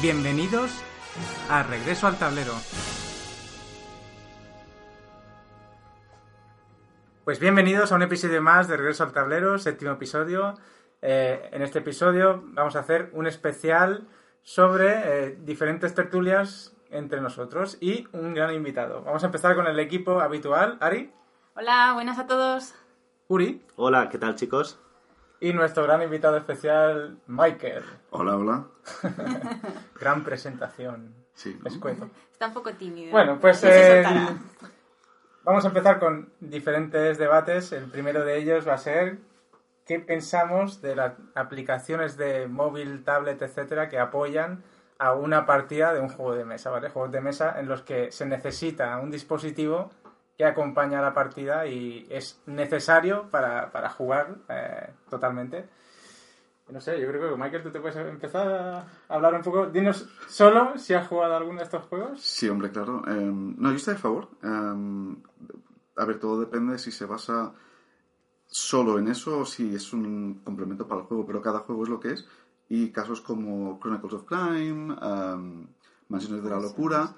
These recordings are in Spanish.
Bienvenidos a Regreso al Tablero. Pues bienvenidos a un episodio más de Regreso al Tablero, séptimo episodio. Eh, en este episodio vamos a hacer un especial sobre eh, diferentes tertulias entre nosotros y un gran invitado. Vamos a empezar con el equipo habitual. Ari, Hola, buenas a todos. Uri Hola, ¿qué tal chicos? Y nuestro gran invitado especial, Michael. Hola, hola. Gran presentación. Sí, ¿no? Escueto. Está un poco tímido. Bueno, pues eh, vamos a empezar con diferentes debates. El primero de ellos va a ser qué pensamos de las aplicaciones de móvil, tablet, etcétera, que apoyan a una partida de un juego de mesa, ¿vale? Juegos de mesa en los que se necesita un dispositivo que acompaña a la partida y es necesario para, para jugar eh, totalmente. No sé, yo creo que Michael, tú te puedes empezar a hablar un poco. Dinos solo si has jugado alguno de estos juegos. Sí, hombre, claro. Em, no, yo estoy a favor. Em, a ver, todo depende de si se basa solo en eso o si es un complemento para el juego, pero cada juego es lo que es. Y casos como Chronicles of Crime, em, Mansiones de la Locura,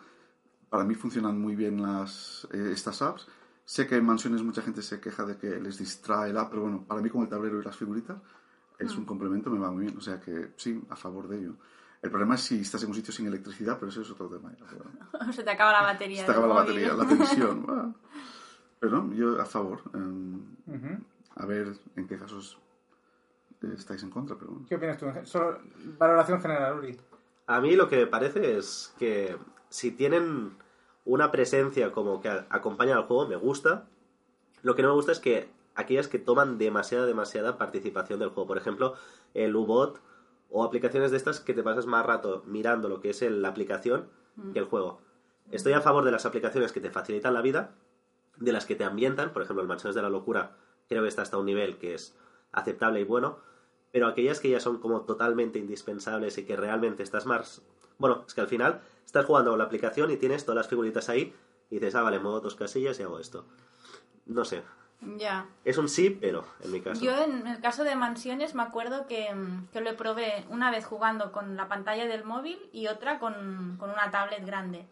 para mí funcionan muy bien las, eh, estas apps. Sé que en Mansiones mucha gente se queja de que les distrae la app, pero bueno, para mí como el tablero y las figuritas es un complemento, me va muy bien. O sea que sí, a favor de ello. El problema es si estás en un sitio sin electricidad, pero eso es otro tema. Se te acaba la batería. se te acaba la móvil. batería, la tensión. Pero no, yo a favor. em, a ver en qué casos eh, estáis en contra, pero. ¿Qué opinas tú? Solo valoración general, Uri. A mí lo que me parece es que si tienen una presencia como que acompaña al juego, me gusta. Lo que no me gusta es que aquellas que toman demasiada, demasiada participación del juego. Por ejemplo, el U-Bot o aplicaciones de estas que te pasas más rato mirando lo que es el- la aplicación que el juego. Estoy a favor de las aplicaciones que te facilitan la vida, de las que te ambientan, por ejemplo, el Mansiones de la Locura creo que está hasta un nivel que es aceptable y bueno, pero aquellas que ya son como totalmente indispensables y que realmente estás más... Bueno, es que al final estás jugando la aplicación y tienes todas las figuritas ahí y dices, ah, vale, muevo dos casillas y hago esto. No sé, Ya. es un sí, pero en mi caso. Yo en el caso de mansiones me acuerdo que, que lo probé una vez jugando con la pantalla del móvil y otra con, con una tablet grande.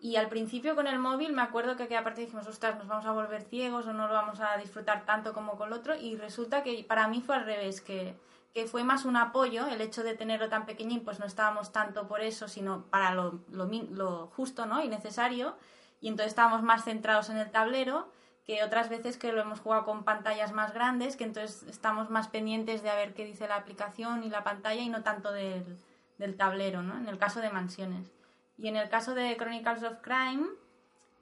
Y al principio con el móvil me acuerdo que aquella parte dijimos, ostras, nos vamos a volver ciegos o no lo vamos a disfrutar tanto como con el otro. Y resulta que para mí fue al revés, que, que fue más un apoyo el hecho de tenerlo tan pequeñín, pues no estábamos tanto por eso, sino para lo, lo, justo ¿no? y necesario. Y entonces estábamos más centrados en el tablero que otras veces que lo hemos jugado con pantallas más grandes, que entonces estamos más pendientes de a ver qué dice la aplicación y la pantalla y no tanto del, del tablero, ¿no? En el caso de mansiones. Y en el caso de Chronicles of Crime,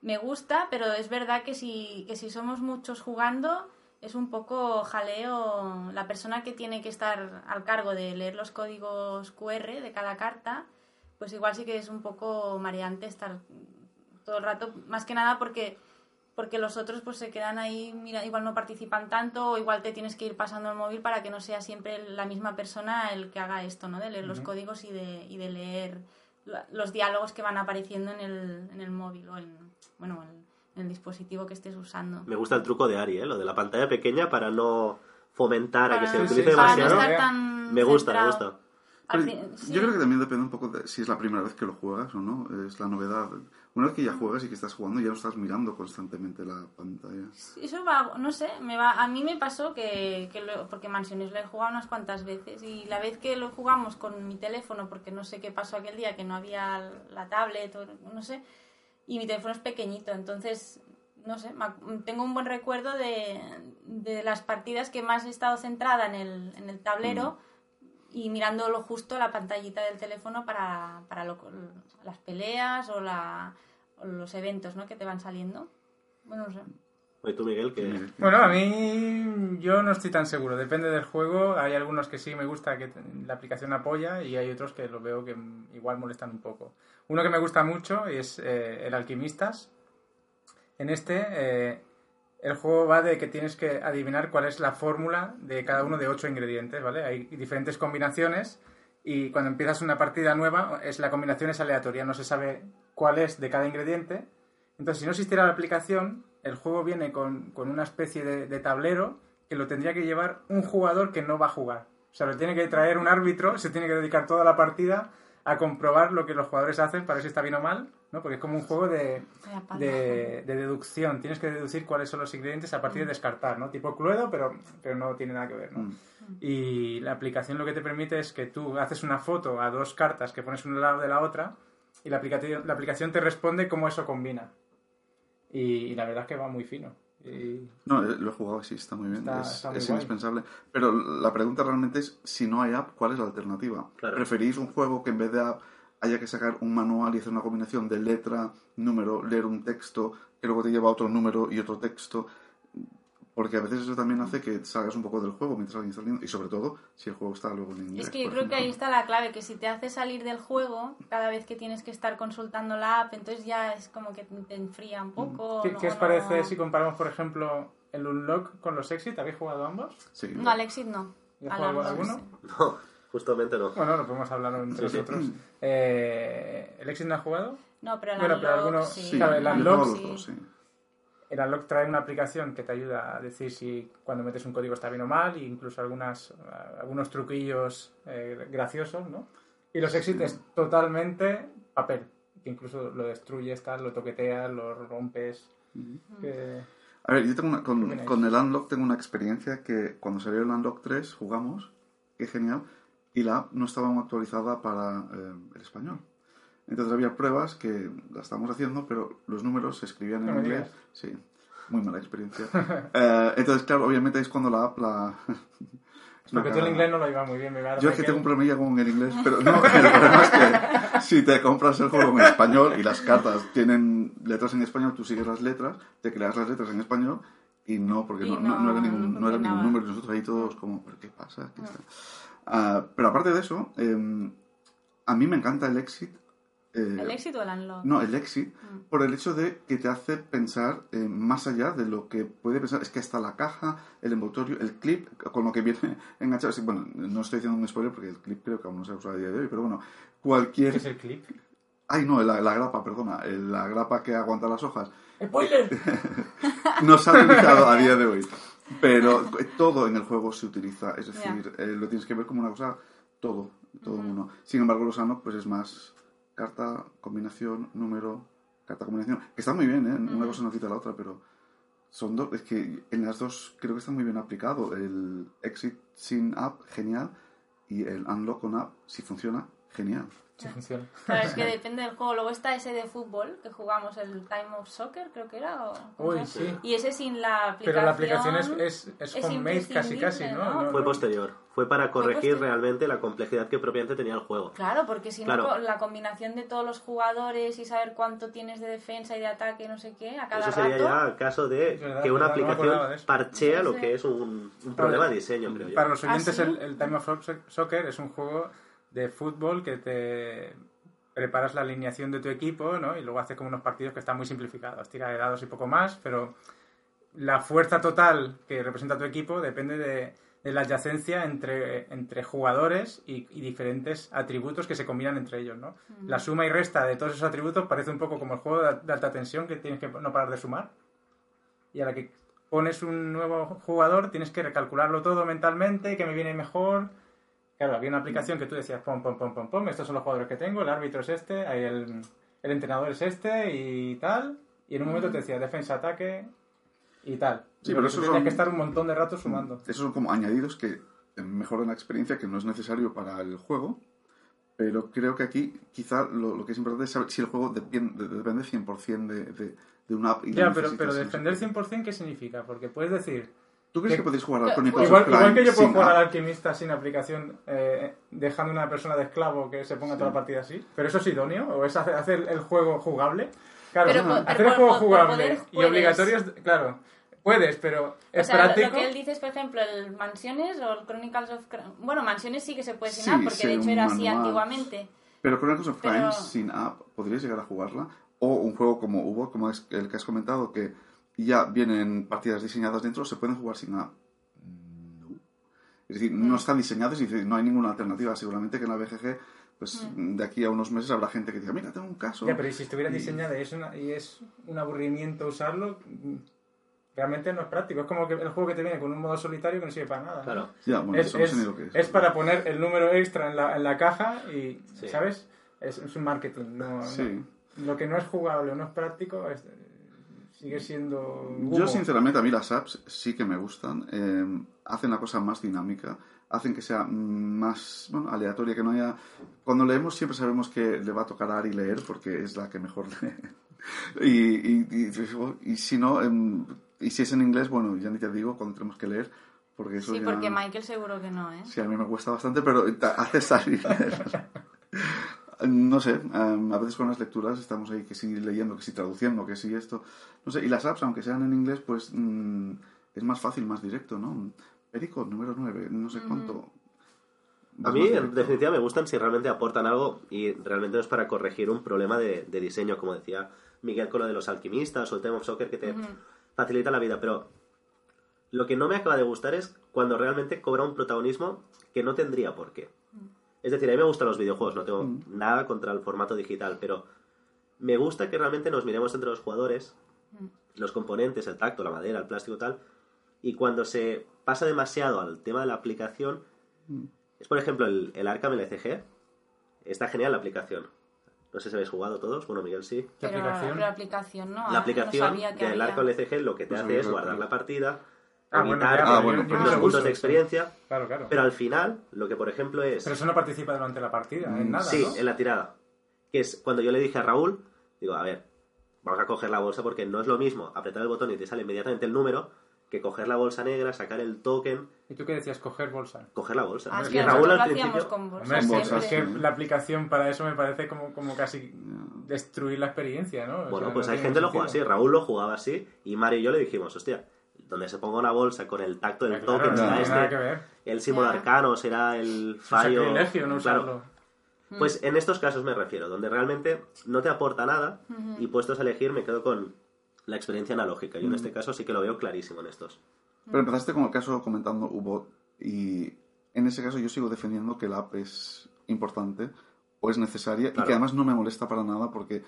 me gusta, pero es verdad que si, que si somos muchos jugando, es un poco jaleo la persona que tiene que estar al cargo de leer los códigos QR de cada carta, pues igual sí que es un poco mareante estar todo el rato, más que nada porque porque los otros pues se quedan ahí, mira, igual no participan tanto o igual te tienes que ir pasando el móvil para que no sea siempre la misma persona el que haga esto, ¿no? De leer los códigos y de, y de leer los diálogos que van apareciendo en el, en el móvil o en, bueno, en, en el dispositivo que estés usando. Me gusta el truco de Ari, ¿eh? lo de la pantalla pequeña para no fomentar a que se utilice sí, para no demasiado. estar tan Me gusta, me gusta. Pero sí. Yo creo que también depende un poco de si es la primera vez que lo juegas o no. Es la novedad. Una vez que ya juegas y que estás jugando, ya no estás mirando constantemente la pantalla. Eso va, no sé, me va, a mí me pasó que, que lo- porque Mansiones lo he jugado unas cuantas veces y la vez que lo jugamos con mi teléfono, porque no sé qué pasó aquel día, que no había la tablet o no sé, y mi teléfono es pequeñito, entonces, no sé, tengo un buen recuerdo de, de las partidas que más he estado centrada en el, en el tablero, y mirándolo justo la pantallita del teléfono para, para lo- las peleas o, la, o los eventos ¿no? que te van saliendo. Bueno, no sé. ¿Y tú, Miguel? que. Bueno, a mí yo no estoy tan seguro, depende del juego. Hay algunos que sí me gusta que la aplicación apoya y hay otros que los veo que igual molestan un poco. Uno que me gusta mucho es eh, el Alquimistas. En este, eh, el juego va de que tienes que adivinar cuál es la fórmula de cada uno de ocho ingredientes, ¿vale? Hay diferentes combinaciones y cuando empiezas una partida nueva, es, la combinación es aleatoria, no se sabe cuál es de cada ingrediente. Entonces, si no existiera la aplicación, el juego viene con, con una especie de, de tablero que lo tendría que llevar un jugador que no va a jugar. O sea, lo tiene que traer un árbitro, se tiene que dedicar toda la partida a comprobar lo que los jugadores hacen para ver si está bien o mal, ¿no? Porque es como un juego de, de, de deducción. Tienes que deducir cuáles son los ingredientes a partir de descartar, ¿no? Tipo Cluedo, pero, pero no tiene nada que ver, ¿no? Mm. Y la aplicación lo que te permite es que tú haces una foto a dos cartas que pones al lado de la otra y la aplicación, la aplicación te responde cómo eso combina. Y, y la verdad es que va muy fino. Y- No, eh, lo he jugado, sí, está muy bien. Está- es está muy es guay. indispensable. Pero la pregunta realmente es, si no hay app, ¿cuál es la alternativa? Claro. ¿Preferís un juego que en vez de app haya que sacar un manual y hacer una combinación de letra, número, leer un texto, que luego te lleva a otro número y otro texto? Porque a veces eso también hace que salgas un poco del juego mientras alguien está leyendo. Y sobre todo, si el juego está luego en inglés. Es que yo creo que ahí está la clave, que si te hace salir del juego cada vez que tienes que estar consultando la app, entonces ya es como que te enfría un poco. ¿Qué, no- qué os no- parece si comparamos, por ejemplo, el Unlock con los Exit? ¿Habéis jugado ambos? Sí. No, Alexis no. ¿Ya Al jugado alguno? sí. No, justamente no. Bueno, lo podemos hablar entre Sí, sí. nosotros. Eh, ¿El Exit no ha jugado? No, pero el Bueno, pero Unlock, alguno- sí. Claro, el Unlock, sí. El Unlock trae una aplicación que te ayuda a decir si cuando metes un código está bien o mal, e incluso algunas, algunos truquillos eh, graciosos, ¿no? Y los Exit es totalmente papel, que incluso lo destruyes, tal, lo toqueteas, lo rompes. que- A ver, yo tengo una- ¿Qué con, el Unlock tengo una experiencia que cuando salió el Unlock 3 jugamos, qué genial, y la app no estaba actualizada para eh, el español. Entonces había pruebas que las estábamos haciendo, pero los números se escribían en No inglés. digas. Sí, muy mala experiencia. Eh, entonces, claro, obviamente es cuando la app la... Porque tú el inglés no lo iba muy bien, me Yo es que tengo un problemilla con el inglés, pero no, el problema es que si te compras el juego en español y las cartas tienen letras en español, tú sigues las letras, te creas las letras en español y no, porque Y no, no- no era ningún, no no era ningún número y nosotros ahí todos como, ¿pero qué pasa? ¿Qué está?". Ah, pero aparte de eso, eh, a mí me encanta el exit. Eh, ¿El éxito o el Unlock? no, el exit, Mm. por el hecho de que te hace pensar eh, más allá de lo que puede pensar. Es que hasta la caja, el envoltorio, el clip, con lo que viene enganchado. sí, bueno, no estoy haciendo un spoiler porque el clip creo que aún no se ha usado a día de hoy, pero bueno, cualquier. ¿Qué es el clip? Ay, no, la, la grapa, perdona, la grapa que aguanta las hojas. ¡Spoiler! No se ha utilizado a día de hoy. Pero todo en el juego se utiliza, es decir, eh, lo tienes que ver como una cosa, todo, todo uno. Sin embargo, los Unlock, pues es más carta, combinación, número, carta, combinación. Que está muy bien, ¿eh? Una cosa no quita la otra, pero son dos, es que en las dos creo que está muy bien aplicado. El exit sin app, genial, y el unlock con app, si funciona, genial. Sí funciona. Claro, es que depende del juego. Luego está ese de fútbol, que jugamos el Time of Soccer, creo que era. o- ¿cómo Uy, sí. Y ese sin la aplicación. Pero la aplicación es, es, es es homemade casi casi, ¿no? Fue posterior. Fue para corregir realmente la complejidad que propiamente tenía el juego. Claro, porque si Claro. no, la combinación de todos los jugadores y saber cuánto tienes de defensa y de ataque, no sé qué, a cada Eso sería rato. ya caso de verdad, que una no aplicación parchea lo Sí, que es un, un problema de diseño, creo yo. Para los ¿Ah, oyentes, sí? el, el Time of Soc- Soccer es un juego de fútbol que te preparas la alineación de tu equipo, ¿no? Y luego haces como unos partidos que están muy simplificados, tira de dados y poco más, pero la fuerza total que representa tu equipo depende de, de la adyacencia entre, entre jugadores y, y diferentes atributos que se combinan entre ellos, ¿no? La suma y resta de todos esos atributos parece un poco como el juego de, de alta tensión que tienes que no parar de sumar. Y a la que pones un nuevo jugador tienes que recalcularlo todo mentalmente, que me viene mejor. Claro, había una aplicación que tú decías, pom, pom, pom, pom, pom, estos son los jugadores que tengo, el árbitro es este, ahí el, el entrenador es este y tal. Y en un momento te decía defensa, ataque y tal. Sí, Pero tenías son- que estar un montón de rato sumando. Esos son como añadidos que mejoran la experiencia, que no es necesario para el juego, pero creo que aquí quizá lo, lo que es importante es saber si el juego depende, depende 100% de, de, de una app. Y Ya, pero, pero defender soporte. 100% ¿qué significa? Porque puedes decir, ¿Tú crees Que- que podéis jugar al que- Chronicles Igual, of Crime igual que yo puedo jugar al alquimista sin aplicación, eh, dejando una persona de esclavo que se ponga toda la partida así. ¿Pero eso es idóneo? ¿O es hacer, hacer el juego jugable? Claro, Pero hacer pero el juego por- jugable poder y obligatorio, es- claro, puedes, pero O es sea, lo- práctico. lo que él dice es, por ejemplo, el Mansiones o el Chronicles of Crime. Bueno, Mansiones sí que se puede sin Sí, app, porque sí, de hecho era así manual. antiguamente. Pero Chronicles of Crime Pero- sin app, ¿podríais llegar a jugarla? O un juego como hubo, como es el que has comentado, que ya vienen partidas diseñadas dentro, se pueden jugar sin app. No. Es decir, Mm. no están diseñadas y no hay ninguna alternativa. Seguramente que en la BGG, pues Mm. de aquí a unos meses habrá gente que diga, mira, tengo un caso. Ya, pero ¿y si estuviera Y- diseñada y es, una- y es un aburrimiento usarlo, mm, realmente no es práctico. Es como que el juego que te viene con un modo solitario que no sirve para nada. Claro. Ya, bueno, es, eso no es- sé ni lo que es. es para poner el número extra en la, en la caja y, Sí. ¿sabes? Es, es un marketing. No, lo que no es jugable o no es práctico es- sigue siendo... humo. Yo, sinceramente, a mí las apps sí que me gustan. Eh, hacen la cosa más dinámica, hacen que sea más bueno, aleatoria, que no haya... Cuando leemos siempre sabemos que le va a tocar a Ari leer porque es la que mejor lee. y, y, y- y si no, em, y si es en inglés, bueno, ya ni te digo cuando tenemos que leer, porque eso Sí, ya- porque Michael seguro que no, ¿eh? Sí, a mí me cuesta bastante, pero hace salir. No sé, em, a veces con las lecturas estamos ahí que sí leyendo, que sí traduciendo, que sí esto. No sé, y las apps, aunque sean en inglés, pues mm, es más fácil, más directo, ¿no? Perico, número 9, no sé cuánto. A Vas mí, en definitiva, me gustan si realmente aportan algo y realmente no es para corregir un problema de, de diseño, como decía Miguel con lo de los alquimistas o el tema of soccer que te facilita la vida. Pero lo que no me acaba de gustar es cuando realmente cobra un protagonismo que no tendría por qué. Es decir, a mí me gustan los videojuegos, no tengo Mm. nada contra el formato digital, pero me gusta que realmente nos miremos entre los jugadores, los componentes, el tacto, la madera, el plástico, tal, y cuando se pasa demasiado al tema de la aplicación, Mm. es por ejemplo el, el Arkham LCG, está genial la aplicación. No sé si habéis jugado todos, bueno, Miguel sí. ¿Qué Pero aplicación? pero la aplicación no. La ah, aplicación no sabía que del. Arkham LCG lo que te No hace es guardar la partida, Ah, bueno, ya, Ah, bueno, los lo puntos de experiencia, Claro, claro. pero al final, lo que por ejemplo es... Pero eso no participa durante la partida, en Mm, nada, Sí, ¿no? en la tirada. Que es cuando yo le dije a Raúl, digo, a ver, vamos a coger la bolsa porque no es lo mismo apretar el botón y te sale inmediatamente el número que coger la bolsa negra, sacar el token, ¿Y tú qué decías? Coger bolsa. coger la bolsa. Ah, es y que Raúl al principio... con es, Con bolsas, es que la aplicación para eso me parece como, como casi destruir la experiencia, ¿no? O Bueno, sea, pues no hay gente que lo juega así. Raúl lo jugaba así y Mario y yo le dijimos, hostia, donde se ponga una bolsa con el tacto del Ah, Claro, token no será este, que ver. el símbolo arcano será el Es un fallo... sacrilegio no Claro. usarlo. Pues en estos casos me refiero, donde realmente no te aporta nada y puestos a elegir me quedo con la experiencia analógica. Yo en este caso sí que lo veo clarísimo en estos. Pero empezaste con el caso comentando U-Bot y en ese caso yo sigo defendiendo que la app es importante o es necesaria y que además no me molesta para nada porque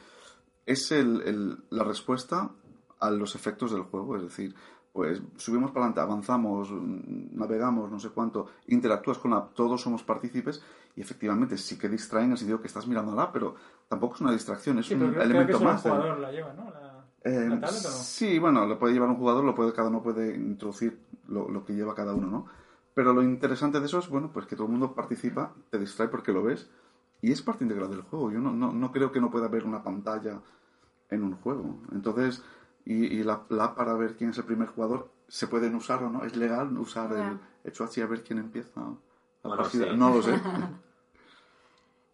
es el, el- la respuesta a los efectos del juego. Es decir, pues subimos para adelante, avanzamos, mm, navegamos, no sé cuánto, interactúas con la app, todos somos partícipes y efectivamente sí que distraen en el sentido que estás mirando la app, pero tampoco es una distracción, es Sí, un creo, creo que elemento solo un más. del- jugador la lleva, ¿no? La, eh, la tablet o no. Sí, bueno, lo puede llevar un jugador, lo puede, cada uno puede introducir lo, lo que lleva cada uno, ¿no? Pero lo interesante de eso es, bueno, pues que todo el mundo participa, te distrae porque lo ves y es parte integral del juego. Yo no, no, no creo que no pueda haber una pantalla en un juego. Entonces, y, y la, para ver quién es el primer jugador, ¿se pueden usar o no? ¿Es legal usar Ya. el hecho así a ver quién empieza la Bueno, partida? sí. No lo sé.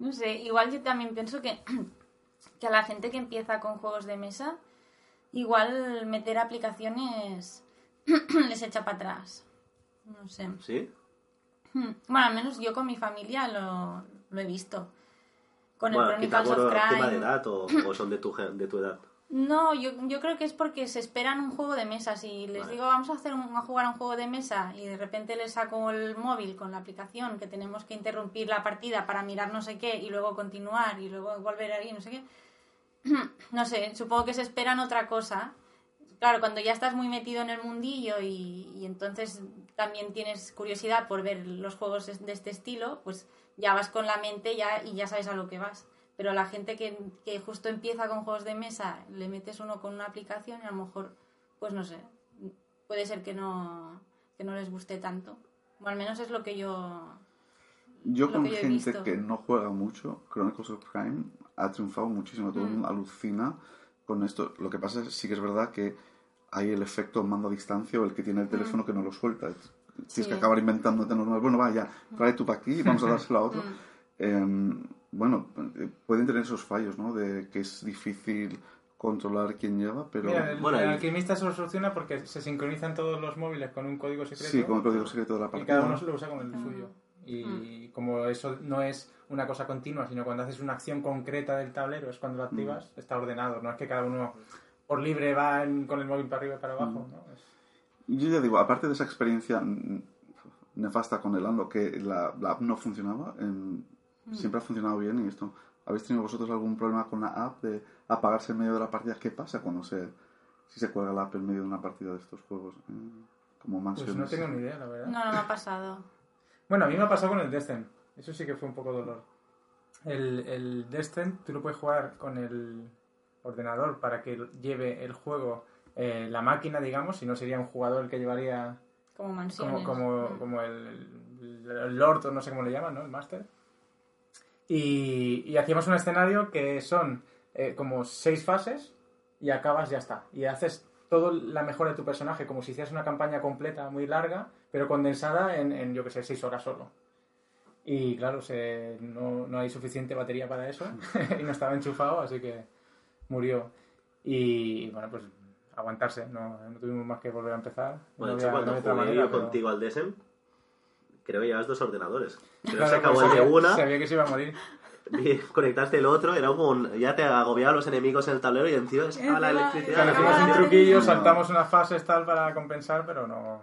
No sé, igual yo también pienso que, que a la gente que empieza con juegos de mesa, igual meter aplicaciones les echa para atrás. No sé. ¿Sí? Bueno, al menos yo con mi familia lo, lo he visto. Con el Bueno, Chronicles por of Crime. tema de edad o, o son de tu, de tu edad. No, yo, yo creo que es porque se esperan un juego de mesa. Si les Vale. digo vamos a hacer un- a jugar a un juego de mesa y de repente les saco el móvil con la aplicación que tenemos que interrumpir la partida para mirar no sé qué y luego continuar y luego volver ahí, no sé qué. No sé, supongo que se esperan otra cosa. Claro, cuando ya estás muy metido en el mundillo y, y entonces también tienes curiosidad por ver los juegos de este estilo, pues ya vas con la mente ya, y ya sabes a lo que vas. Pero la gente que, que justo empieza con juegos de mesa, le metes uno con una aplicación y a lo mejor, pues no sé, puede ser que no, que no les guste tanto. O al menos es lo que yo... Yo con yo gente que no juega mucho, Chronicles of Crime ha triunfado muchísimo. Todo el Mm. mundo alucina con esto. Lo que pasa es sí que es verdad que hay el efecto mando a distancia o el que tiene el teléfono que no lo suelta. Tienes Sí. que acabar inventándote normal. Bueno, vaya, trae tú para aquí y vamos a dárselo a otro. Em, bueno, eh, pueden tener esos fallos, ¿no? De que es difícil controlar quién lleva, pero Mira, el, Bueno, el y- alquimista se lo soluciona porque se sincronizan todos los móviles con un código secreto. sí, con el código secreto de la Y partida. cada uno se lo usa con el suyo. Y como eso no es una cosa continua, sino cuando haces una acción concreta del tablero, es cuando lo activas, está ordenado. No es que cada uno por libre va en- con el móvil para arriba y para abajo. ¿no? Es- Yo ya digo, aparte de esa experiencia mm, nefasta con el Ando, que la, la app no funcionaba, em, siempre ha funcionado bien y esto. ¿Habéis tenido vosotros algún problema con la app de apagarse en medio de la partida? ¿Qué pasa cuando se, si se cuelga la app en medio de una partida de estos juegos? Eh, como Pues mansiones. no tengo ni idea, la verdad. No, no me ha pasado. Bueno, a mí me ha pasado con el Descent. Eso sí que fue un poco dolor. El, el Descent, tú lo puedes jugar con el ordenador para que lleve el juego eh, la máquina, digamos, si no sería un jugador el que llevaría Como como, mansiones. como, como el, el, el Lord o no sé cómo le llaman, ¿no? El Master. Y, y hacíamos un escenario que son eh, como seis fases y acabas ya está. Y haces todo la mejora de tu personaje como si hicieras una campaña completa muy larga, pero condensada en, en yo que sé, seis horas solo. Y claro, se, no, no hay suficiente batería para eso y no estaba enchufado, así que murió. Y bueno, pues aguantarse, no, no tuvimos más que volver a empezar. Bueno, No de hecho, cuando jugué yo pero- contigo al creo que llevas dos ordenadores. Creo Claro, se acabó pues el de una, Sabía que se iba a morir. y conectaste el otro, era como un- ya te agobiaban los enemigos en el tablero y encima estaba la electricidad. Claro, hicimos un truquillo, saltamos unas fases tal para compensar, pero no,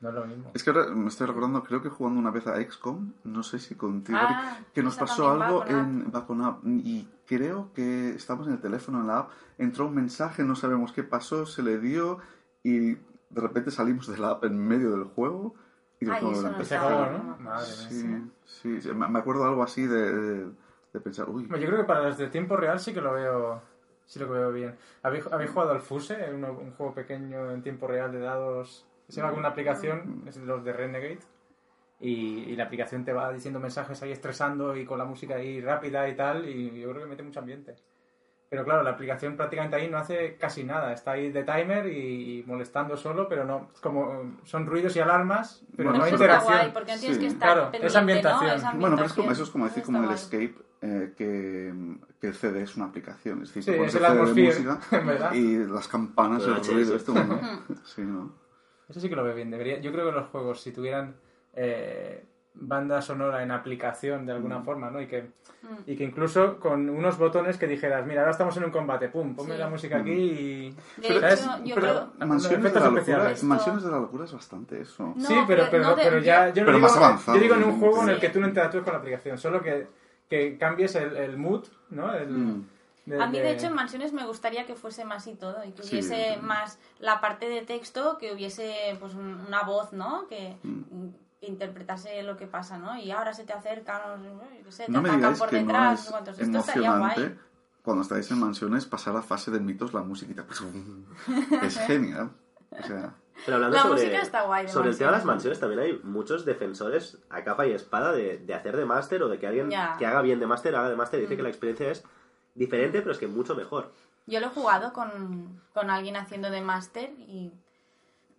no es lo mismo. Es que ahora me estoy recordando, creo que jugando una vez a XCOM, no sé si contigo, Ah, que nos pasó algo en va con app y creo que estamos en el teléfono, en la app, entró un mensaje, no sabemos qué pasó, se le dio y de repente salimos de la app en medio del juego y Ay, no. Madre mía. Sí, sí, me acuerdo algo así de, de, de pensar, uy, Yo creo que para los de tiempo real sí que lo veo, sí lo veo bien. ¿Habéis, habéis jugado al Fuse? Un, un juego pequeño en tiempo real de dados. Se llama con una aplicación, es de los de Renegade. Y, y la aplicación te va diciendo mensajes ahí estresando y con la música ahí rápida y tal. Y yo creo que mete mucho ambiente. Pero claro, la aplicación prácticamente ahí no hace casi nada. Está ahí de timer y, y molestando solo, pero no. Es como son ruidos y alarmas, pero Bueno, no hay interacción. guay, porque Sí. que estar Claro, es ambientación. ¿no? Bueno, pero es como, ambientación. eso es como decir como el guay. Escape, eh, que, que el CD es una aplicación. Es decir, Sí, pones es el CD de música ¿verdad? y las campanas, el ruido, esto, ¿no? Sí, ¿no? Eso sí que lo veo bien. Debería, yo creo que los juegos, si tuvieran eh, banda sonora en aplicación de alguna forma, ¿no? Y que, y que incluso con unos botones que dijeras, mira, ahora estamos en un combate, pum, ponme Sí. la música aquí y... De ¿sabes? hecho, yo Pero- creo... Mansiones de, la locura. Mansiones de la locura es bastante eso. No, sí, pero, pero pero, no de- pero ya... Yo, no Pero digo, más avanzado, Yo digo en un juego en el Sí. que tú no interactúes con la aplicación, solo que, que cambies el, el mood, ¿no? El, Mm. de- A mí, de de- hecho, en mansiones me gustaría que fuese más y todo, y que Sí, hubiese sí. más la parte de texto, que hubiese pues un- una voz, ¿no? Que Mm. Interpretase lo que pasa, ¿no? Y ahora se te acercan, no sé, te No me atacan digáis por que detrás, no es emocionante guay. cuando estáis en mansiones pasar a fase de mitos la musiquita. es genial. O sea, Pero hablando La sobre, música está guay sobre el tema de las mansiones. también hay muchos defensores a capa y espada de, de hacer de máster o de que alguien que haga bien de máster haga de máster y dice Mm. que la experiencia es diferente, pero es que mucho mejor. Yo lo he jugado con, con alguien haciendo de máster y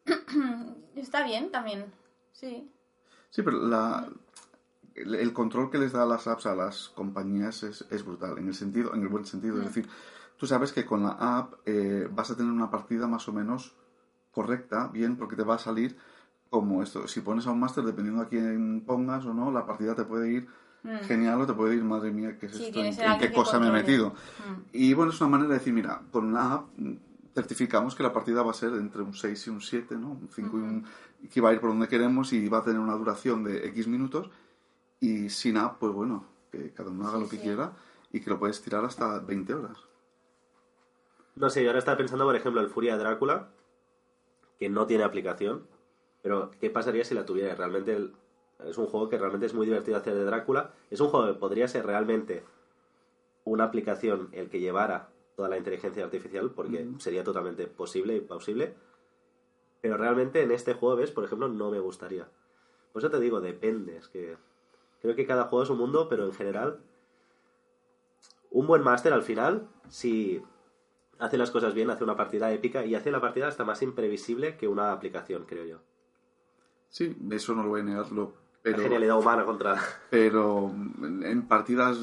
está bien también, sí. Sí, pero la, el, el control que les da las apps a las compañías es, es brutal, en el sentido, en el buen sentido. Mm. Es decir, tú sabes que con la app eh, vas a tener una partida más o menos correcta, bien, porque te va a salir como esto. Si pones a un máster, dependiendo a quién pongas o no, la partida te puede ir genial o te puede ir, madre mía, ¿qué es Mm. Sí, esto? ¿En, qué cosa me he metido? Mm. Y bueno, es una manera de decir, mira, con la app mm, certificamos que la partida va a ser entre un 6 y un 7, ¿no? Un 5 y un... que va a ir por donde queremos y va a tener una duración de X minutos. Y sin app, pues bueno, que cada uno haga Sí, lo que sí. quiera y que lo puedes tirar hasta 20 horas. No sé, yo ahora estaba pensando, por ejemplo, el Furia de Drácula, que no tiene aplicación, pero ¿qué pasaría si la tuviera? Realmente el- es un juego que realmente es muy divertido hacer de Drácula. Es un juego que podría ser realmente una aplicación el que llevara toda la inteligencia artificial, porque sería totalmente posible y plausible. Pero realmente en este juego, ¿ves? Por ejemplo, no me gustaría. Por eso te digo, depende. Es que creo que cada juego es un mundo, pero en general, un buen máster al final, si hace las cosas bien, hace una partida épica y hace la partida hasta más imprevisible que una aplicación, creo yo. Sí, eso no lo voy a negarlo. Pero, La genialidad humana contra... pero en partidas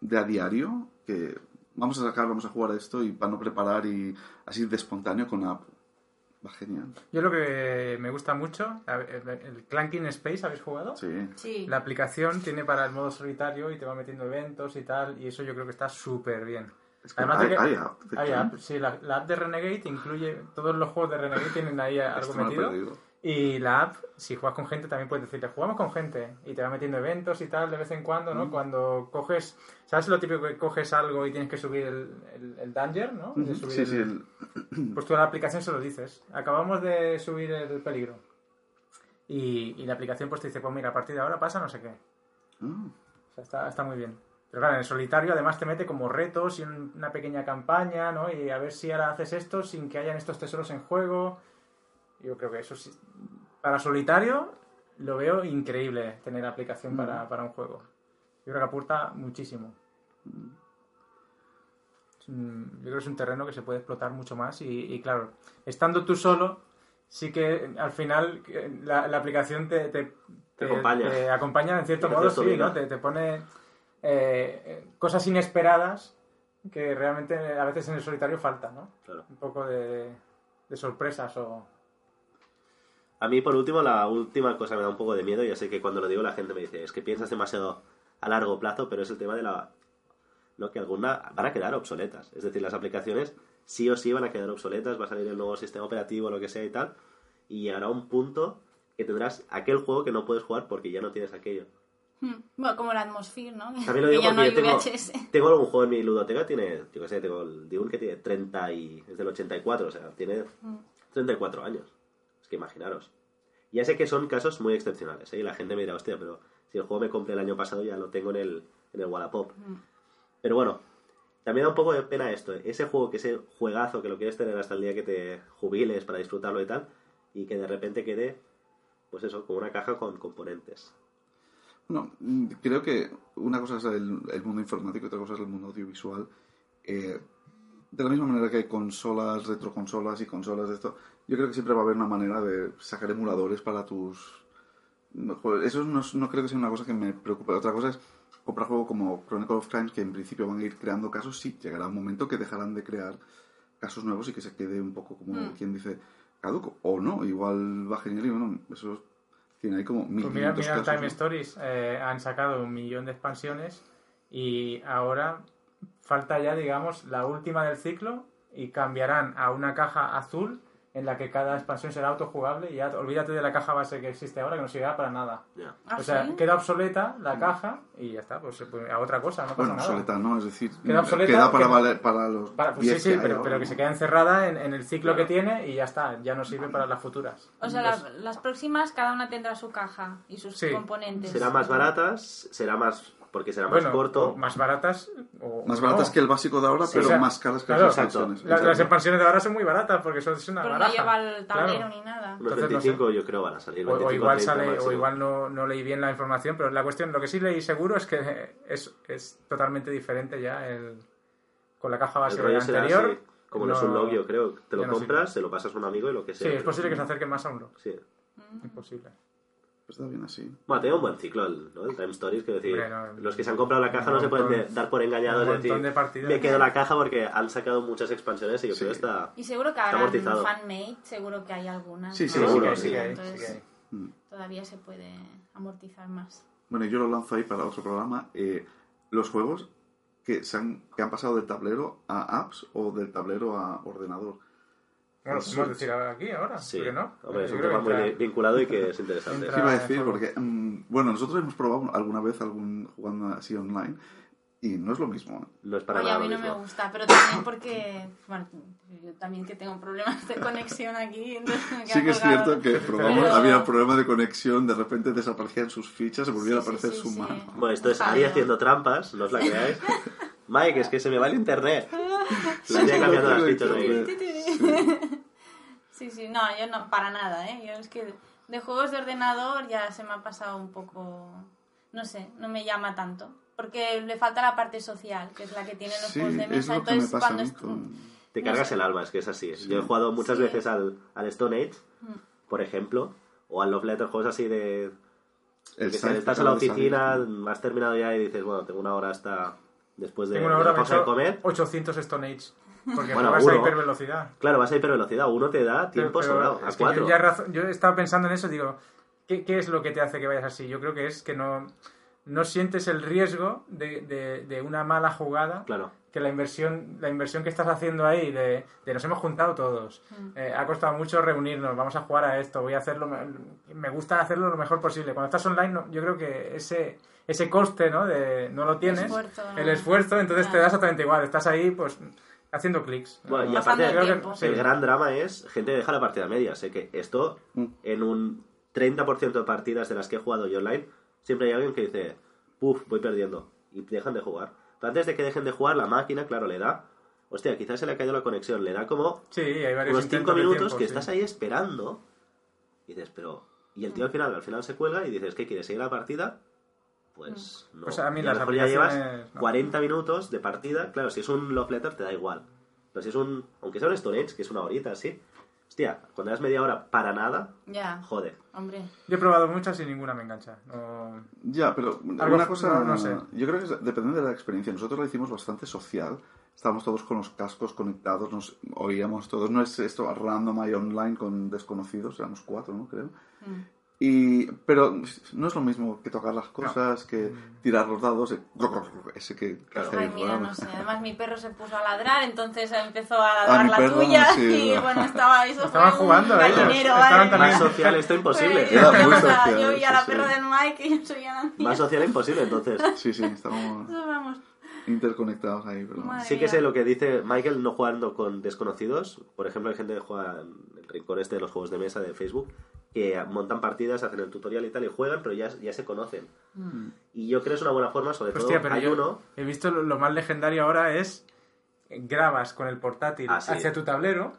de a diario, que vamos a sacar, vamos a jugar a esto y para no preparar y así de espontáneo con app, va genial. Yo lo que me gusta mucho, el, Clanking Space, ¿habéis jugado? Sí. Sí. La aplicación tiene para el modo solitario y te va metiendo eventos y tal, y eso yo creo que está súper bien. Es que Además de hay, que- hay app. de Hay app, sí, la, la app de Renegade incluye, todos los juegos de Renegade tienen ahí algo metido. Y la app, si juegas con gente, también puedes decirle, jugamos con gente. Y te va metiendo eventos y tal de vez en cuando, Mm. ¿no? Cuando coges, ¿sabes lo típico que coges algo y tienes que subir el, el, el danger, ¿no? Subir Sí, el- sí, el- Pues tú a la aplicación se lo dices. Acabamos de subir el peligro. Y, y la aplicación pues te dice, pues mira, a partir de ahora pasa no sé qué. Ah, O sea, está, está muy bien. Pero claro, en el solitario además te mete como retos y un- una pequeña campaña, ¿no? Y a ver si ahora haces esto sin que hayan estos tesoros en juego. Yo creo que eso sí. Para solitario lo veo increíble tener aplicación para, para un juego. Yo creo que aporta muchísimo. Yo creo que es un terreno que se puede explotar mucho más y, y claro, estando tú solo, sí que al final eh, la, la aplicación te, te, Te acompaña. te acompaña en cierto modo, sí. ¿no? Te, te pone eh, cosas inesperadas que realmente a veces en el solitario falta, ¿no? Claro. Un poco de, de sorpresas o... A mí, por último, la última cosa me da un poco de miedo, ya sé que cuando lo digo la gente me dice, es que piensas demasiado a largo plazo, pero es el tema de la... ¿no? que algunas van a quedar obsoletas. Es decir, las aplicaciones sí o sí van a quedar obsoletas, va a salir el nuevo sistema operativo, lo que sea y tal, y llegará un punto que tendrás aquel juego que no puedes jugar porque ya no tienes aquello. Hmm. Bueno, como la Atmosphere, ¿no? También lo digo no porque hay yo tengo, tengo algún juego en mi ludoteca, tiene, yo qué sé, tengo el Dune que tiene 30 y... es del 84, o sea, tiene 34 años. Que imaginaros. Ya sé que son casos muy excepcionales, ¿eh? Y la gente me dirá, hostia, pero si el juego me compré el año pasado ya lo tengo en el, en el Wallapop. Pero bueno, también da un poco de pena esto, ¿eh? ese juego que ese juegazo que lo quieres tener hasta el día que te jubiles para disfrutarlo y tal, y que de repente quede, pues eso, como una caja con componentes. No, mm, creo que una cosa es el, el mundo informático y otra cosa es el mundo audiovisual. Eh, de la misma manera que hay consolas, retroconsolas y consolas de esto, yo creo que siempre va a haber una manera de sacar emuladores para tus... Eso no, es- no creo que sea una cosa que me preocupe. Otra cosa es comprar juegos como Chronicle of Crimes que en principio van a ir creando casos. Sí, llegará un momento que dejarán de crear casos nuevos y que se quede un poco como Mm. quien dice caduco. O no, igual va genial y bueno, eso tiene ahí como Pues mira, 1500 mira casos. Time ¿no? Stories, eh, han sacado un millón de expansiones y ahora falta ya, digamos, la última del ciclo y cambiarán a una caja azul en la que cada expansión será autojugable y ya olvídate de la caja base que existe ahora que no sirve para nada. Ya. ¿Ah, o sea, sí? queda obsoleta la caja y ya está, pues se puede- a otra cosa, no pasa Bueno, nada. obsoleta no, es decir, Queda obsoleta, queda para, queda- valer- para los Para- pues sí, 10 sí, que pero, que se queda encerrada en, en el ciclo Claro. que tiene y ya está, ya no sirve para las futuras. O sea, Pues- las, las próximas cada una tendrá su caja y sus Sí. componentes. Será más baratas, será más... porque será más bueno, corto. más baratas o Más baratas no. que el básico de ahora, Sí, pero o sea, más caras que claro, las expansiones. Las, expansiones de ahora son muy baratas porque es una no baraja. lleva el tablero Claro. ni nada. Unos Entonces, no sé. 25 yo creo van a salir. O, o 25, igual 30 sale, o igual no, no leí bien la información, pero la cuestión, lo que sí leí seguro es que es, es totalmente diferente ya el, con la caja El base será anterior. así, como no, es un log, yo creo. Te lo no compras, se lo pasas a un amigo y lo que Sí, sea. es posible que se acerque más a un log. Sí. Imposible. Está bien así. Bueno, tiene un buen ciclo el, ¿no? el Time Stories, que decir, Hombre, no, los que se han comprado la caja no se pueden dar por engañados, es decir, de partidas. me quedo la caja porque han sacado muchas expansiones y yo Sí. creo que está... Y seguro que habrá amortizado. fanmate, seguro que hay algunas. Sí, ¿no? sí, Sí, sí seguro, que hay, sí. sí que hay, Entonces, sí que hay. Mm. todavía se puede amortizar más. Bueno, yo lo lanzo ahí para otro programa. Eh, los juegos que, se han, que han pasado del tablero a apps o del tablero a ordenador. Bueno, lo podemos decir aquí, ahora. Sí, ¿Por qué no? hombre, es un tema muy entra- vinculado y que es interesante. Entra- ¿Qué iba a decir? Porque, mm, bueno, nosotros hemos probado alguna vez algún jugando así online y no es lo mismo. ¿eh? No es para Oye, a mí no me mismo. gusta, pero también porque, bueno, yo también que tengo problemas de conexión aquí. entonces me Sí que es cierto que probamos, Pero- había problema de conexión, de repente desaparecían sus fichas, se volvía a Sí, sí, aparecer sí, su sí. mano. Bueno, esto es. Ari haciendo trampas, no os la creáis. Mike, es que se me va el internet. La tía cambiando las fichas ahí. Sí, sí, no, yo no, para nada, ¿eh? Yo es que de juegos de ordenador ya se me ha pasado un poco, no sé, no me llama tanto. Porque le falta la parte social, que es la que tienen los Sí, juegos de es mesa. lo que me Entonces, cuando mí est- con... Te No cargas sé. el alma, es que es así. Yo he jugado muchas Sí. veces al, al Stone Age, Mm. por ejemplo, o al Love Letter, juegos así de... El que estás en la de oficina, has terminado ya y dices, bueno, tengo una hora hasta después de, Tengo una de hora la pausa de comer. 800 Stone Age. Porque Bueno, juegas a uno. hipervelocidad. Claro, vas a hipervelocidad, uno te da tiempo Pero- pero sobrado, a es que yo, cuatro. ya yo he estado pensando en eso, digo, ¿qué, qué es lo que te hace que vayas así? Yo creo que es que no, no sientes el riesgo de, de- de una mala jugada, Claro. que la inversión, la inversión que estás haciendo ahí, de, de nos hemos juntado todos, eh, ha costado mucho reunirnos, vamos a jugar a esto, voy a hacerlo, me- gusta hacerlo lo mejor posible. Cuando estás online, no- yo creo que ese, ese coste, ¿no? De, no lo tienes, esfuerzo, ¿no? el esfuerzo, entonces te da exactamente igual, estás ahí, pues, haciendo clics. Bueno, y aparte, el creo que- tiempo. sí. el gran drama es gente que deja la partida a media. Sé que esto, Mm. en un 30% de partidas de las que he jugado yo online, siempre hay alguien que dice, puf, voy perdiendo. Y dejan de jugar. Pero antes de que dejen de jugar, la máquina, claro, le da. Hostia, quizás se le ha caído la conexión. Le da como Sí, hay unos 5 intentos de minutos tiempo, que sí. estás ahí esperando. Y dices, pero. Y el tío al final, al final se cuelga y dices, ¿qué quieres? ¿Seguir la partida? Pues no. Pues a mí Y las lo mejor ya llevas aplicaciones, no. 40 minutos de partida. Claro, si es un love letter te da igual. Pero si es un. Aunque sea un storage, que es una horita así. Hostia, cuando das media hora para nada, Ya, joder. hombre. Yo he probado muchas y ninguna me engancha. No- Ya, pero Algo- una cosa, no- no sé. yo creo que es- depende de la experiencia. Nosotros lo hicimos bastante social. Estábamos todos con los cascos conectados, nos oíamos todos. No es esto random y online con desconocidos, éramos cuatro, ¿no? Creo. Mm. Y, pero no es lo mismo que tocar las cosas, que tirar los dados, ese que, Claro. hace Ay, mira, no sé. Además, mi perro se puso a ladrar, entonces empezó a Ah, ladrar la perro, tuya. sí, y no. bueno, estaba eso Estaban fue un jugando ellos, gallinero, estaban también- Más social esto imposible. Pues, Era muy o sea, social, yo vi a sí, la sí. perra del Mike y yo soy a la mía. Más social imposible, entonces. Sí, sí, estábamos Entonces, vamos. Interconectados ahí. Pero... Madre Sí que sé lo que dice Michael no jugando con desconocidos. Por ejemplo, hay gente que juega en el rincón este de los juegos de mesa de Facebook que montan partidas, hacen el tutorial y tal y juegan, pero ya, ya se conocen. Y yo creo que es una buena forma, sobre Hostia, todo pero hay yo uno... he visto lo, lo más legendario ahora es grabas con el portátil Ah, sí. hacia tu tablero,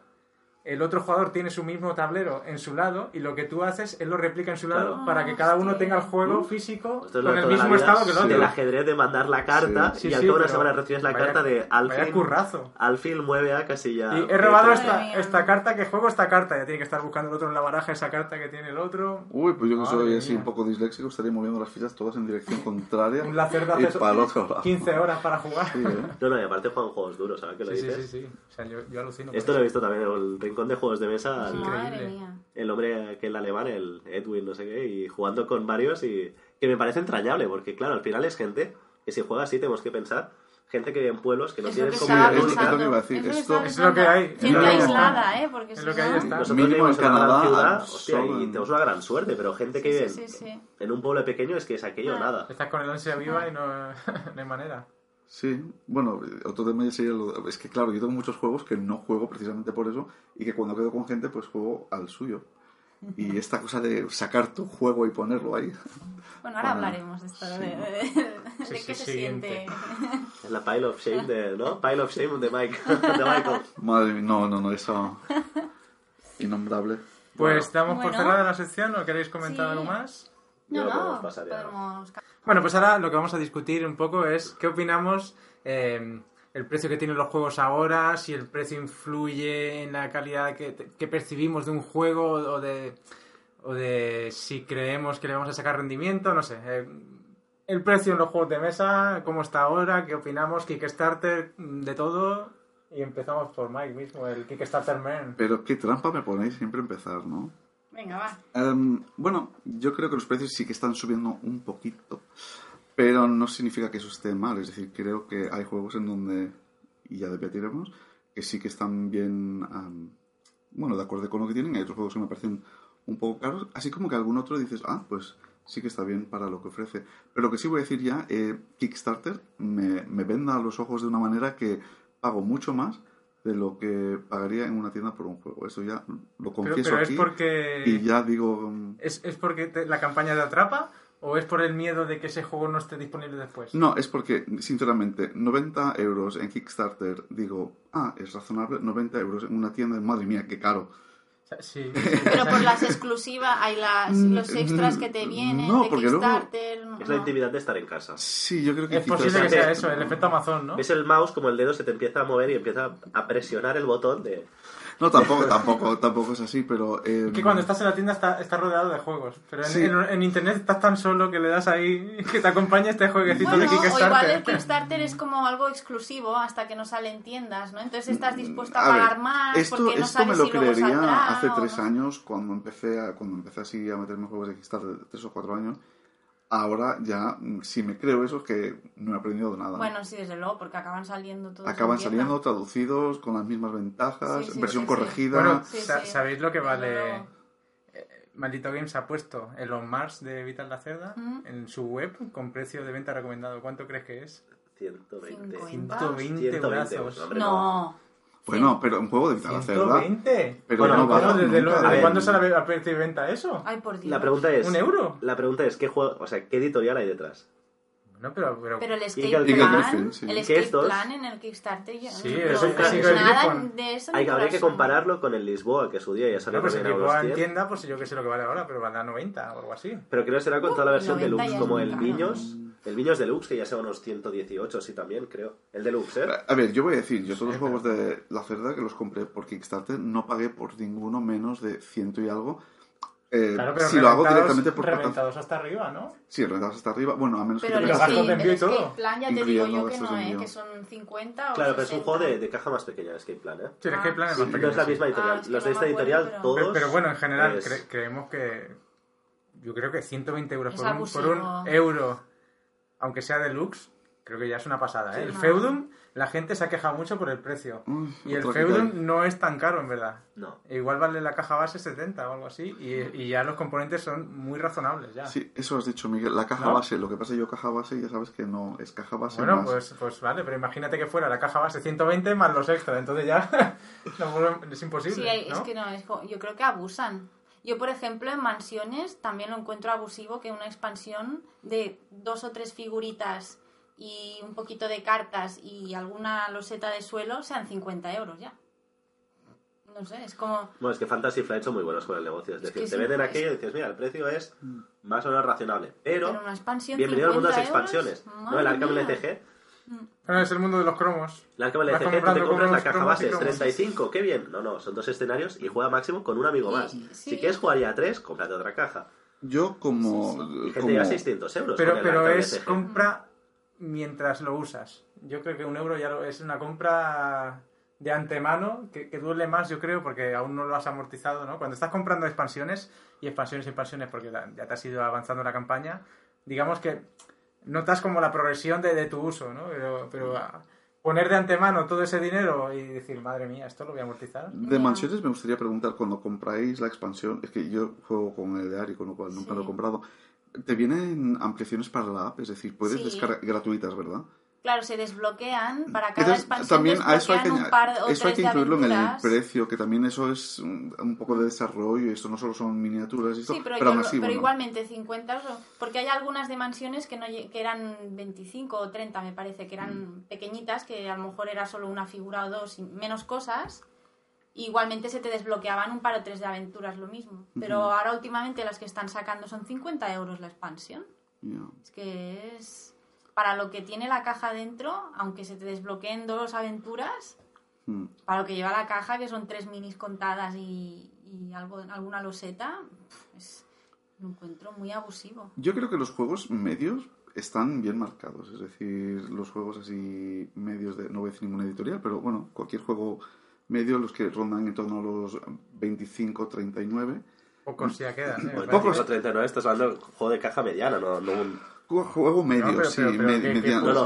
el otro jugador tiene su mismo tablero en su lado y lo que tú haces, él lo replica en su lado Claro. para que cada uno tenga el juego físico Esto es con el mismo estado que el otro. Del ajedrez de mandar la carta Sí, y al sí, cabo de una pero semana recibes la vaya- carta de Alfil. currazo. Alfil mueve a casi ya... Y he robado esta, esta carta, que juego esta carta. Ya tiene que estar buscando el otro en la baraja esa carta que tiene el otro. Uy, pues yo que soy así un poco disléxico, estaría moviendo las fichas todas en dirección contraria Un láser de y hace para el otro lado. 15 horas para jugar. Sí, ¿eh? No, no, y aparte juegan juegos duros, ¿sabes qué lo Sí, sí, dices? sí, sí. O sea, yo, yo alucino. Esto lo he visto también en el rincón de juegos de mesa. al-. Madre mía. el hombre que el alemán, el Edwin, no sé qué, y jugando con varios y que me parece entrañable, porque claro, al final es gente que si juega así tenemos que pensar, gente que vive en pueblos que no tienen estaba es lo que hay, Gente aislada, ¿eh? Porque Es lo que hay está. Nosotros Mínimo vivimos en en una gran Canadá, ciudad, hostia, y en- tenemos una gran suerte, pero gente que Sí, vive sí, en- sí, sí. en un pueblo pequeño es que es aquello Ah. nada. Estás con el ansia viva y no, no hay manera. Sí, bueno, otro tema ya sería lo- es que claro, yo tengo muchos juegos que no juego precisamente por eso y que cuando quedo con gente pues juego al suyo. Y esta cosa de sacar tu juego y ponerlo ahí. Bueno, ahora Bueno, hablaremos de esto, de, de- de Sí, qué sí, se siguiente. siente. La pile of shame de, ¿no? Pile of shame de Mike, de Michael. Madre mía, no, no, no, eso innombrable. Pues damos por Bueno. cerrada la sección, ¿o queréis comentar Sí. algo más? No, lo podemos no, pasar ya. podemos... Bueno, pues ahora lo que vamos a discutir un poco es qué opinamos eh, el precio que tienen los juegos ahora, si el precio influye en la calidad que, que percibimos de un juego o de, o de si creemos que le vamos a sacar rendimiento, no sé. eh, el precio en los juegos de mesa, cómo está ahora, qué opinamos, Kickstarter, mm, de todo. Y empezamos por Mike mismo, el Kickstarter Man. Pero qué trampa me ponéis siempre empezar, ¿no? Venga, va. Em, bueno, yo creo que los precios sí que están subiendo un poquito, pero no significa que eso esté mal. Es decir, creo que hay juegos en donde, y ya debatiremos, que sí que están bien, am, bueno, de acuerdo con lo que tienen. Hay otros juegos que me parecen un poco caros, así como que algún otro dices, ah, pues sí que está bien para lo que ofrece. Pero lo que sí voy a decir ya, eh, Kickstarter me, me venda a los ojos de una manera que pago mucho más de lo que pagaría en una tienda por un juego. Eso ya lo confieso pero es aquí. porque... Y ya digo, mm, ¿Es, es porque te- la campaña te atrapa o es por el miedo de que ese juego no esté disponible después? no, es porque, sinceramente, 90 euros en Kickstarter, digo, ah, es razonable, 90 euros en una tienda, madre mía, qué caro. Sí. Pero por las exclusivas hay las, los extras que te vienen No, de porque luego- Kickstarter. Es no. la intimidad de estar en casa. Sí, yo creo que Es posible que sea eso, el efecto Amazon, ¿no? Ves el mouse como el dedo se te empieza a mover y empieza a presionar el botón de... No, tampoco, tampoco, tampoco es así, pero... eh, Es que cuando estás en la tienda está, está rodeado de juegos. Pero en, Sí. en- en internet estás tan solo que le das ahí que te acompaña este jueguecito Bueno, de o igual el Kickstarter. Kickstarter es como algo exclusivo hasta que no sale en tiendas, ¿no? Entonces estás dispuesto a, A ver, pagar más esto, porque no esto sabes me lo si creería saldrá hace tres no. años, cuando empecé, a, cuando empecé así a meterme en juegos de Kickstarter, tres o cuatro años. Ahora ya, mm, si me creo eso, es que no he aprendido nada. Bueno, sí, desde luego, porque acaban saliendo todos. Acaban tienda. saliendo traducidos con las mismas ventajas, Sí, sí, versión sí, corregida. Bueno. ¿sabéis lo que vale? eh, Maldito Games ha puesto en los Mars de Vital la Cerda ¿Mm? en su web con precio de venta recomendado. ¿Cuánto crees que es? 120. 50. 120 120 brazos. hombre, No. Bueno, pero un juego de Vital la Cerda. 120. Pero Bueno, no va ¿Desde, nunca. desde cuándo sale a precio de venta eso? Ay, por Dios. La pregunta es... ¿Un euro? La pregunta es, ¿qué juego, o sea, qué editorial hay detrás? No, pero, pero, Pero el escape Griffin, plan, sí. el ¿Qué escape estos? plan en el Kickstarter, yo- Sí, eso es Eagle nada Griffin. de eso. Hay, habría que compararlo con el Lisboa, que su día ya salió no, pues el también a que unos en 100. tienda, pues yo que sé lo que vale ahora, pero vale a 90 o algo así. Pero creo que será con toda la versión 90 deluxe, ya como el muy El Viños Deluxe, que ya sea unos 118, sí, también, creo. El Deluxe, ¿eh? A ver, yo voy a decir, yo todos los juegos de la cerda que los compré por Kickstarter no pagué por ninguno menos de ciento y algo. Eh, Claro, pero si lo hago reventados- directamente por reventados hasta arriba, ¿no? Sí, reventados hasta arriba. Bueno, a menos Pero que el Los gastos de escape, envío y el escape todo. plan ya te digo yo que no, de ¿eh? Que son 50 o Claro, pero es un 60. juego de, de caja más pequeña, Escape Plan, ¿eh? Sí, es que el plan es sí. más No pequeño. es la misma editorial. Ah, es que Los no de esta acuerdo, editorial, pero- todos... Pero, pero bueno, en general es- cre- creemos que yo creo que 120 euros Es por un, por un euro, aunque sea deluxe, creo que ya es una pasada. ¿eh? Sí, el no. Feudum, la gente se ha quejado mucho por el precio. Uf, y el Feudum no es tan caro, en verdad. No. Igual vale la caja base 70 o algo así, y, y ya los componentes son muy razonables ya. Sí, eso has dicho, Miguel. La caja ¿No? base, lo que pasa yo caja base, ya sabes que no es caja base Bueno, más. pues, pues vale, pero imagínate que fuera la caja base 120 más los extras, entonces ya es imposible. Sí, es que no, es yo creo que abusan. Yo, por ejemplo, en mansiones también lo encuentro abusivo que una expansión de dos o tres figuritas y un poquito de cartas y alguna loseta de suelo sean 50 euros ya. No sé, es como... Bueno, es que Fantasy Flight son muy buenos con el negocio. Es Es decir, que te venden es- aquello y dices, mira, el precio es más o menos razonable. Pero, Pero una expansión bienvenido al mundo de las 50 euros, expansiones. No, el Arkham mía. Es el mundo de los cromos. El Arkham Vas LCG, tú te compras la caja base, es cromos. 35, qué bien. No, no, son dos escenarios y juega máximo con un amigo más. sí. Si quieres jugar ya a tres, cómprate otra caja. Yo como... Y gente como- llega a 600 euros. Pero, pero es compra mientras lo usas. Yo creo que un euro ya lo- es una compra de antemano que, que duele más, yo creo, porque aún no lo has amortizado, ¿no? Cuando estás comprando expansiones y expansiones y expansiones porque la- ya te has ido avanzando la campaña, digamos que notas como la progresión de, de tu uso, ¿no? Pero, pero a- poner de antemano todo ese dinero y decir, madre mía, esto lo voy a amortizar. De mansiones me gustaría preguntar, cuando compráis la expansión, es que yo juego con el de Ari, con lo cual nunca Sí. lo he comprado, ¿te vienen ampliaciones para la app? Es decir, puedes Sí. descargar gratuitas, ¿verdad? Claro, se desbloquean para cada Entonces, expansión. también a eso hay que, desbloquean un par o eso hay que incluirlo en el precio, que también eso es un, un poco de desarrollo y esto no solo son miniaturas y esto, Sí, pero, pero yo aún lo- así, pero bueno. igualmente 50 euros, porque hay algunas de mansiones que, no, que eran 25 o 30, me parece, que Mm. eran pequeñitas, que a lo mejor era solo una figura o dos y menos cosas. Igualmente se te desbloqueaban un par o tres de aventuras, lo mismo. Pero ahora últimamente las que están sacando son 50 euros la expansión. Es que es... Para lo que tiene la caja dentro, aunque se te desbloqueen dos aventuras, Mm. para lo que lleva la caja, que son tres minis contadas y, y algo, alguna loseta, es un encuentro muy abusivo. Yo creo que los juegos medios están bien marcados, es decir, los juegos así medios de, no voy a decir ninguna editorial, pero bueno, cualquier juego medio, los que rondan en torno a los 25, 39. Pocos ya quedan, ¿eh? Pocos- 39 estás hablando de juego de caja mediana, no, no un... Ju- Juego medio, sí, pero- pero me- ¿qué- qué mediano, No, o...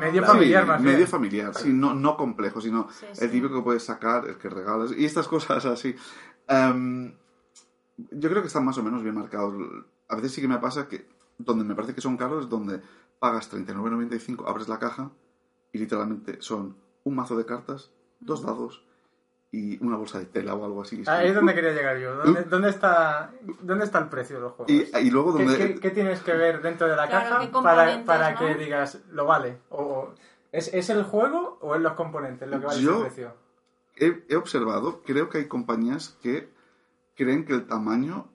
Medio Sí, familiar, más medio bien. familiar, sí, no, no complejo, sino Sí, el sí. típico que puedes sacar, el que regalas, y estas cosas así. Em, yo creo que están más o menos bien marcados. A veces sí que me pasa que donde me parece que son caros es donde pagas 39.95, abres la caja y literalmente son un mazo de cartas, dos dados y una bolsa de tela o algo así. Es Ahí es como- donde quería llegar yo. ¿Dónde, dónde está, ¿Dónde está el precio de los juegos? y, y luego ¿Qué, donde... qué- qué tienes que ver dentro de la Claro, caja ¿qué para, para no? que digas lo vale? O, o- ¿es, ¿Es el juego o es los componentes lo que vale Yo- ese precio? he, he observado, creo que hay compañías que creen que el tamaño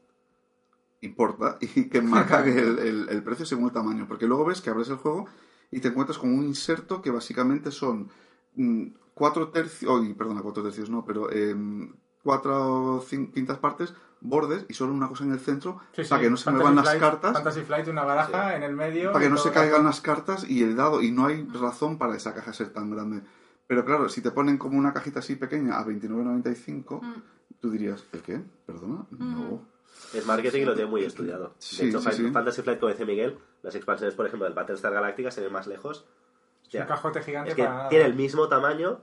importa y que marcan el, el- el precio según el tamaño. Porque luego ves que abres el juego y te encuentras con un inserto que básicamente son cuatro tercios, oh, perdona, cuatro tercios no, pero em, cuatro quintas partes, bordes y solo una cosa en el centro Sí, sí, para que no se Fantasy muevan las Flight- cartas. Fantasy Flight, una baraja en el medio. para que y no se caigan las cartas y el dado y no hay razón para esa caja ser tan grande pero claro si te ponen como una cajita así pequeña a 29.95 Mm. tú dirías ¿el qué? perdona no Es marketing y lo tiene muy estudiado. Sí, de hecho, sí, sí. Fantasy Flight, como dice Miguel, las expansiones, por ejemplo, del Battlestar Galactica se ven más lejos. Es un cajote gigante es que para tiene el mismo tamaño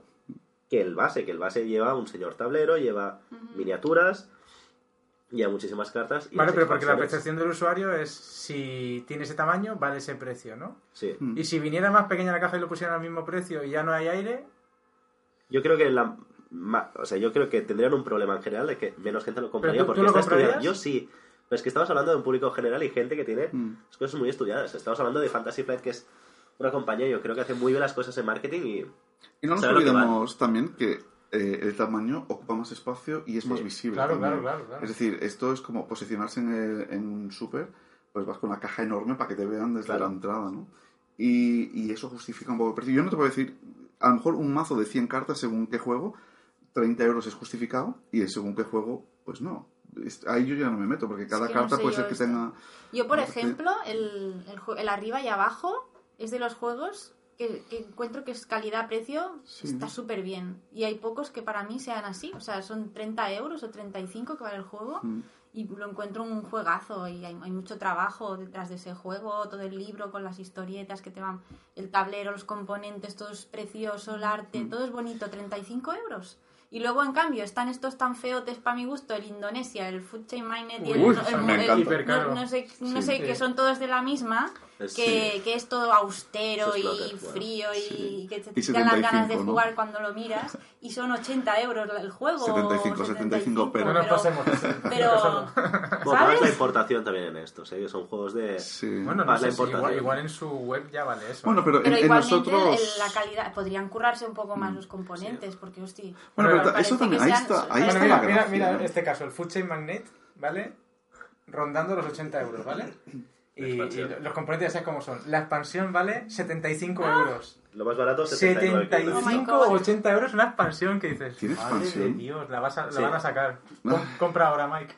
que el base, que el base lleva un señor tablero, lleva miniaturas, lleva muchísimas cartas. Y Vale, pero porque la percepción del usuario es si tiene ese tamaño, vale ese precio, ¿no? Sí. Mm. Y si viniera más pequeña la caja y lo pusieran al mismo precio y ya no hay aire, Yo creo que la ma- o sea, yo creo que tendrían un problema en general de que menos gente lo compraría tú- tú porque lo está estudiado. Yo sí. Pero es que estamos hablando de un público general y gente que tiene Mm. cosas muy estudiadas. Estamos hablando de Fantasy Flight, que es una compañía, yo creo que hace muy bien las cosas en marketing y y no nos ¿Sabe lo que olvidemos también que eh, el tamaño ocupa más espacio y es más Sí, visible claro, claro, claro, claro. es decir esto es como posicionarse en, el- en un súper pues vas con una caja enorme para que te vean desde Claro. la entrada ¿no? y, y eso justifica un poco el precio yo no te puedo decir a lo mejor un mazo de 100 cartas según qué juego 30 euros es justificado y el según qué juego pues no Es- ahí yo ya no me meto porque cada que no carta sé puede ser que esto. tenga Yo, por no ejemplo, el, el, el arriba y abajo es de los juegos que, que encuentro que es calidad-precio, Sí. está súper bien. Y hay pocos que para mí sean así, o sea, son 30 euros o 35 que vale el juego. Mm. Y lo encuentro un juegazo y hay, hay mucho trabajo detrás de ese juego, todo el libro con las historietas que te van, el tablero, los componentes, todo es precioso, el arte, todo es bonito, 35 euros. Y luego, en cambio, están estos tan feotes para mi gusto, el Indonesia, el Food Chain Minded y el, Uy, el- el- no, no sé, no Sí, sé sí. que son todos de la misma, Es- que, que es todo austero es y bueno, frío y sí. que te Y quitan las ganas de 75, ¿no? jugar cuando lo miras y son 80 euros el juego. 75, o 75, pero- no nos pasemos. pero bueno, pagas la importación también en estos, ¿eh? que son juegos de... Sí. Bueno, no la sé si importación. igual, igual en su web ya vale eso. bueno pero, Pero en, en igualmente nosotros el- la calidad, podrían currarse un poco más los componentes, porque hostia. Bueno, pero eso también, ahí sean- está, ahí está mira, la mira, mira ¿no? este caso, el Food Chain Magnet, ¿vale? Rondando los 80 euros, ¿vale? Y, los componentes ya sabes cómo son. La expansión vale 75 Ah. euros. Lo más barato, 79 Oh my 75 God. o 80 euros una expansión que dices. ¿Tiene Madre de expansión? Dios, la, vas a- la Sí. van a sacar. Com- compra ahora, Mike.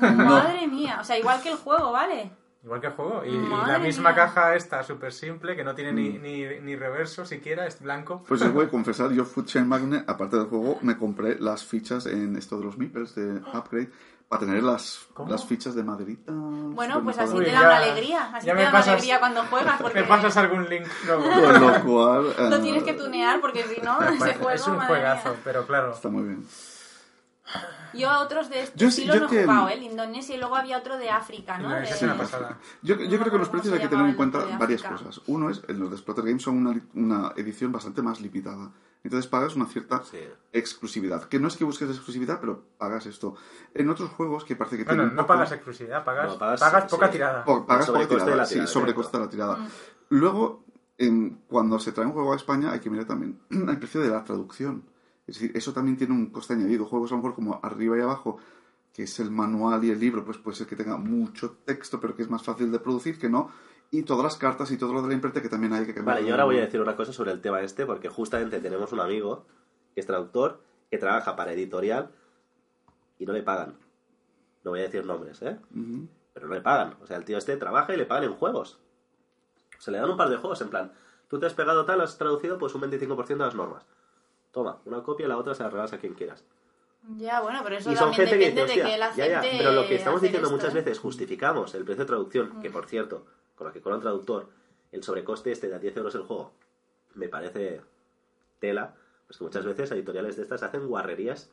Madre mía, o sea, igual que el juego, ¿vale? Igual que el juego. Y, la misma mía. caja esta, súper simple, que no tiene Mm. ni, ni, ni reverso siquiera, es blanco. Pues os voy a confesar, yo Food Chain Magnet, aparte del juego, me compré las fichas en esto de los Meeples de Upgrade para tener las, ¿Cómo? las fichas de maderita. Bueno, pues así te da una alegría, así ya te me da una pasas- alegría cuando juegas, porque ¿Me pasas algún link luego? Con lo cual... lo eh, tienes que tunear, porque si no, ese juego, es un juegazo, mía. pero claro. Está muy bien. Yo a otros de estos Yo los yo no he que- jugado, ¿eh? el Indonesia y luego había otro de África, ¿no? De- es una pasada. Yo, yo No creo que los precios se hay que tener en cuenta varias África. cosas. Uno es, en los de Splotter Games son una, una edición bastante más limitada. Entonces pagas una cierta Sí. exclusividad. Que no es que busques exclusividad, pero pagas esto. En otros juegos que parece que Bueno, tienen no poco- pagas exclusividad, pagas, No, pagas- pagas poca sí. tirada. Po- pagas poca sobrecoste de tirada, sí, de la tirada. Luego, en- cuando se trae un juego a España, hay que mirar también el precio de la traducción. Es decir, eso también tiene un coste añadido. Juegos a lo mejor como arriba y abajo, que es el manual y el libro, pues puede ser que tenga mucho texto, pero que es más fácil de producir que no. Y todas las cartas y todo lo de la imprenta que también hay que cambiar. Vale, yo ahora voy a decir una cosa sobre el tema este, porque justamente tenemos un amigo que es traductor, que trabaja para editorial y no le pagan. No voy a decir nombres, ¿eh? Ujú. Pero no le pagan. O sea, el tío este trabaja y le pagan en juegos. Se le dan un par de juegos, en plan, tú te has pegado tal, has traducido pues un 25% de las normas. Toma, una copia y la otra se la regalas a quien quieras. Ya, bueno, pero eso Y son gente que depende dice, de que la hostia, ya, gente ya, pero lo que estamos diciendo esto, muchas ¿eh? veces, justificamos el precio de traducción, que por cierto, con lo que cobra un traductor, el sobrecoste este de a 10 euros el juego, me parece tela, pues que muchas veces editoriales de estas hacen guarrerías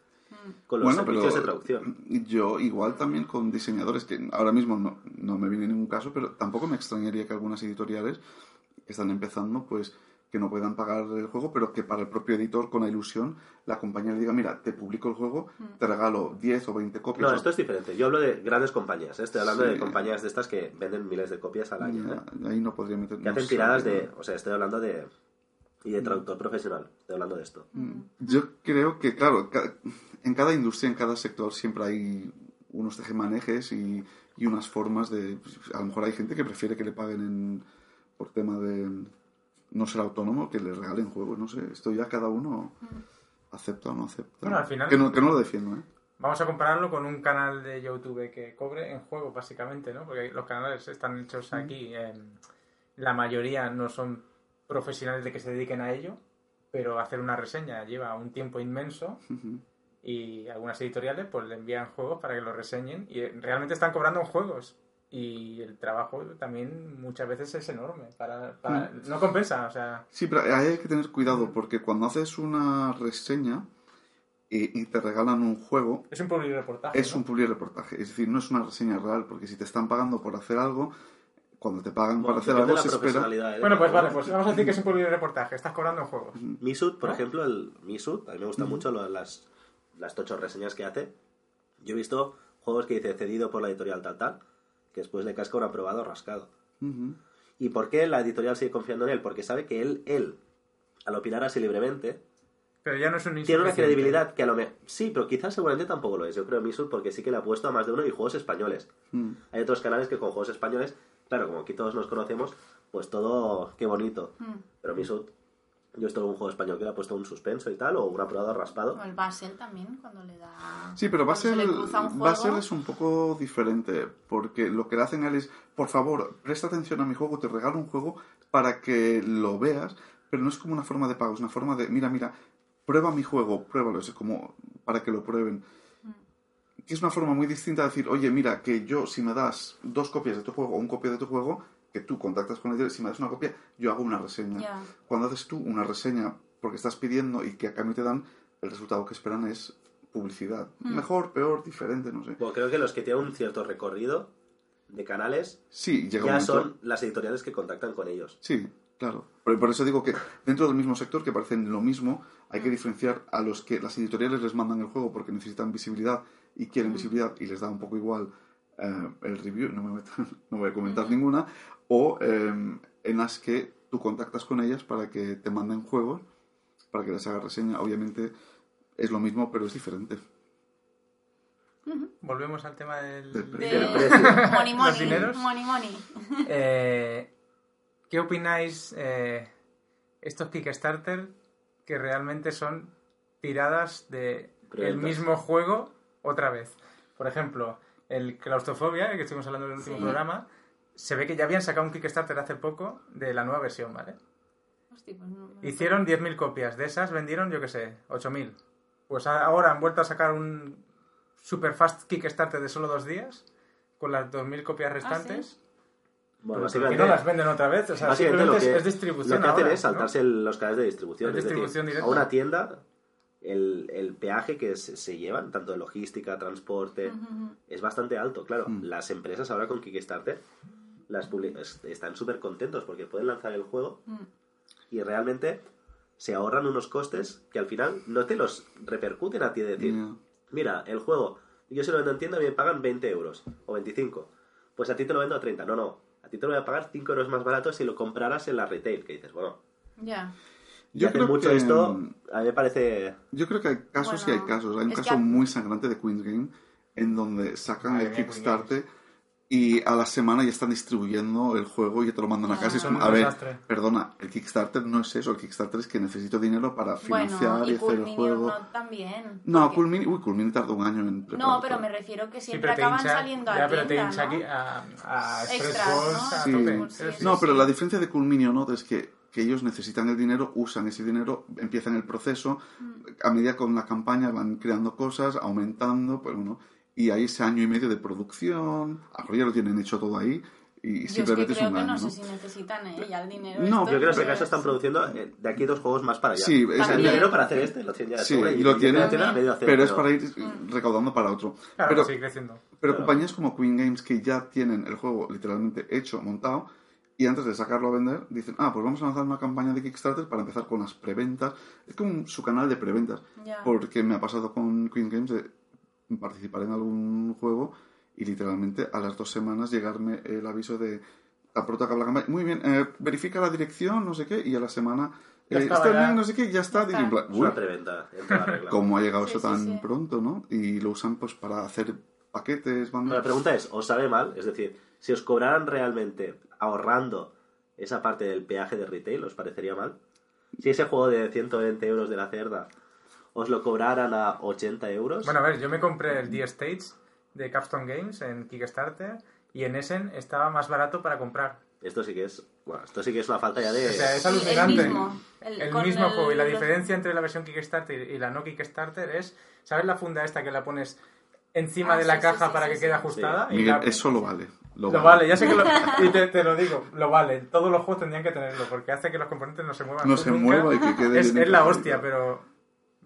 con los Bueno, servicios pero de traducción. yo igual también con diseñadores, que ahora mismo no, no me viene ningún caso, pero tampoco me extrañaría que algunas editoriales que están empezando, pues que no puedan pagar el juego, pero que para el propio editor, con la ilusión, la compañía le diga, mira, te publico el juego, te regalo 10 o 20 copias. No, esto es diferente. Yo hablo de grandes compañías, ¿eh? estoy hablando Sí. de compañías de estas que venden miles de copias al año. ¿eh? Ahí no podría meter... Que no hacen tiradas de. O sea, estoy hablando de Y de traductor profesional, estoy hablando de esto. Yo creo que, claro, en cada industria, en cada sector, siempre hay unos tejemanejes y, y unas formas de... pues, A lo mejor hay gente que prefiere que le paguen en- por tema de no ser autónomo, que le regalen juegos, no sé. Esto ya cada uno acepta o no acepta. Bueno, al final- Que no, que no lo defiendo, ¿eh? Vamos a compararlo con un canal de YouTube que cobre en juego, básicamente, ¿no? Porque los canales están hechos aquí. eh, la mayoría no son profesionales de que se dediquen a ello, pero hacer una reseña lleva un tiempo inmenso y algunas editoriales pues le envían juegos para que los reseñen y eh, realmente están cobrando en juegos. Y el trabajo también muchas veces es enorme. Para, para- no compensa, o sea... Sí, pero ahí hay que tener cuidado porque cuando haces una reseña y, y te regalan un juego, Es un public reportaje. es ¿no? un public reportaje. Es decir, no es una reseña real porque si te están pagando por hacer algo, cuando te pagan Bueno, por hacer algo se la espera... profesionalidad, ¿eh? Bueno, pues vale, pues vamos a decir que es un public reportaje. Estás cobrando en juegos. Misut, por ¿No? ejemplo, el Misut, a mí me gustan mucho lo- las, las tochos reseñas que hace. Yo he visto juegos que dice cedido por la editorial tal tal, que después le casca un aprobado rascado. Ujú. ¿Y por qué la editorial sigue confiando en él? Porque sabe que él, él, al opinar así libremente, Pero ya no es un tiene una credibilidad que a lo mejor... Sí, pero quizás seguramente tampoco lo es. Yo creo Misut porque sí que le ha puesto a más de uno y juegos españoles. Mm. Hay otros canales que con juegos españoles, claro, como aquí todos nos conocemos, pues todo, qué bonito. Mm. Pero Misut, yo he visto algún juego español que le ha puesto un suspenso y tal, o un aprobado raspado. O el Basel también, cuando le da... Sí, pero Basel, le cruza un juego. Basel es un poco diferente, porque lo que le hacen a él es, por favor, presta atención a mi juego, te regalo un juego para que lo veas, pero no es como una forma de pago, es una forma de, mira, mira, prueba mi juego, pruébalo, es como para que lo prueben. Que es una forma muy distinta de decir, oye, mira, que yo, si me das dos copias de tu juego o un copia de tu juego, que tú contactas con él, si me das una copia, yo hago una reseña. Cuando haces tú una reseña porque estás pidiendo y que a cambio te dan, el resultado que esperan es publicidad. Mm. Mejor, peor, diferente, no sé. Bueno, creo que los que tienen un cierto recorrido de canales Sí, llega ya son las editoriales que contactan con ellos. Sí, claro. Por, por eso digo que dentro del mismo sector, que parecen lo mismo, hay que diferenciar a los que las editoriales les mandan el juego porque necesitan visibilidad y quieren visibilidad y les da un poco igual eh, el review, no, me meto- no voy a comentar ninguna, o eh, en las que tú contactas con ellas para que te manden juegos, para que les haga reseña. Obviamente es lo mismo, pero es diferente. Volvemos al tema del... Del De... Precio. Money, ¿Los money, dineros? money, money. Eh, ¿Qué opináis eh, estos Kickstarter que realmente son tiradas de el mismo juego otra vez? Por ejemplo, el Claustrofobia, que estuvimos hablando en el último Sí. programa, se ve que ya habían sacado un Kickstarter hace poco de la nueva versión, ¿vale? Hostia, pues no- no- Hicieron 10.000 copias, de esas vendieron, yo qué sé, 8.000. Pues ahora han vuelto a sacar un super fast Kickstarter de solo dos días, con las 2.000 copias restantes. Bueno, Pero ¿por qué básicamente, no las venden otra vez? O sea, básicamente lo simplemente que, es, es distribución lo que hacen ahora, es saltarse ¿no? los canales de distribución. Es Es, distribución decir, directa. a una tienda, el, el peaje que se, se llevan, tanto de logística, transporte, es bastante alto. Claro, Mm. las empresas ahora con Kickstarter las están súper contentos porque pueden lanzar el juego Mm. y realmente se ahorran unos costes que al final no te los repercuten a ti. De decir, mira, el juego, yo se lo vendo en tienda y me pagan 20 euros o 25. Pues a ti te lo vendo a 30. No, no. A ti te lo voy a pagar 5 euros más barato si lo compraras en la retail. Que dices, bueno, Ya. y Yo creo mucho que, esto. mm, A mí me parece. Yo creo que hay casos Bueno, y hay casos. Hay un que caso muy sangrante de Queen's Game en donde sacan el Kickstarter y a la semana ya están distribuyendo el juego y ya te lo mandan a Ya. casa. Es como, un a ver, desastre. perdona, el Kickstarter no es eso. El Kickstarter es que necesito dinero para Bueno, financiar y, y hacer el juego. no también. No, porque- Cool Mini, uy, Cool Mini tardó un año en preparar No, pero todo. me refiero que siempre acaban hincha, saliendo a ya, pero te hincha ¿no? aquí a, a Extras, ¿no? a Sí. tope. Sí, Es- sí, No, pero la diferencia de Cool Mini o Not es que, que ellos necesitan el dinero, usan ese dinero, empiezan el proceso, Mm. a medida con la campaña van creando cosas, aumentando, pues bueno, y hay ese año y medio de producción, a lo mejor ya lo tienen hecho todo ahí, y Yo es que creo un que año, no ¿no? sé si necesitan eh, ya el dinero. No, esto, Yo creo que en este pero caso están produciendo eh, de aquí dos juegos más para allá. Sí, es- el dinero para hacer este lo tienen ya Sí, sobra y lo tienen, pero es para ir recaudando para otro. Claro, pero, seguir creciendo. pero Claro. compañías como Queen Games que ya tienen el juego literalmente hecho, montado, y antes de sacarlo a vender, dicen, ah, pues vamos a lanzar una campaña de Kickstarter para empezar con las preventas. Es como su canal de preventas. Porque me ha pasado con Queen Games de participar en algún juego y literalmente a las dos semanas llegarme el aviso de la campaña. Muy bien, eh, verifica la dirección, no sé qué, y a la semana Ya eh, está bien, no sé qué, ya está. Ya está. uy, una preventa, en toda regla. ¿cómo ha llegado Sí, eso sí, tan sí. pronto, no? Y lo usan pues para hacer paquetes, bandas. La pregunta es, ¿os sabe mal? Es decir, si os cobraran realmente ahorrando esa parte del peaje de retail, ¿os parecería mal? Si ese juego de 120 euros de la cerda os lo cobraran a 80 euros, Bueno, a ver, yo me compré el D-States de Capstone Games en Kickstarter y en Essen estaba más barato para comprar. esto sí que es, bueno, esto sí que es una falta ya de... O sea, es Sí, el alucinante. mismo. El- mismo el- juego. Y la diferencia entre la versión Kickstarter y la no Kickstarter es, ¿sabes la funda esta que la pones encima Ah, de la sí, caja sí, sí, para sí, que sí. quede ajustada? Y Miguel, la- eso lo vale. Lo, Lo vale, ya sé que lo... Y te, te lo digo, lo vale. Todos los juegos tendrían que tenerlo, porque hace que los componentes no se muevan. No se mueva y que quede Es, la hostia, pero...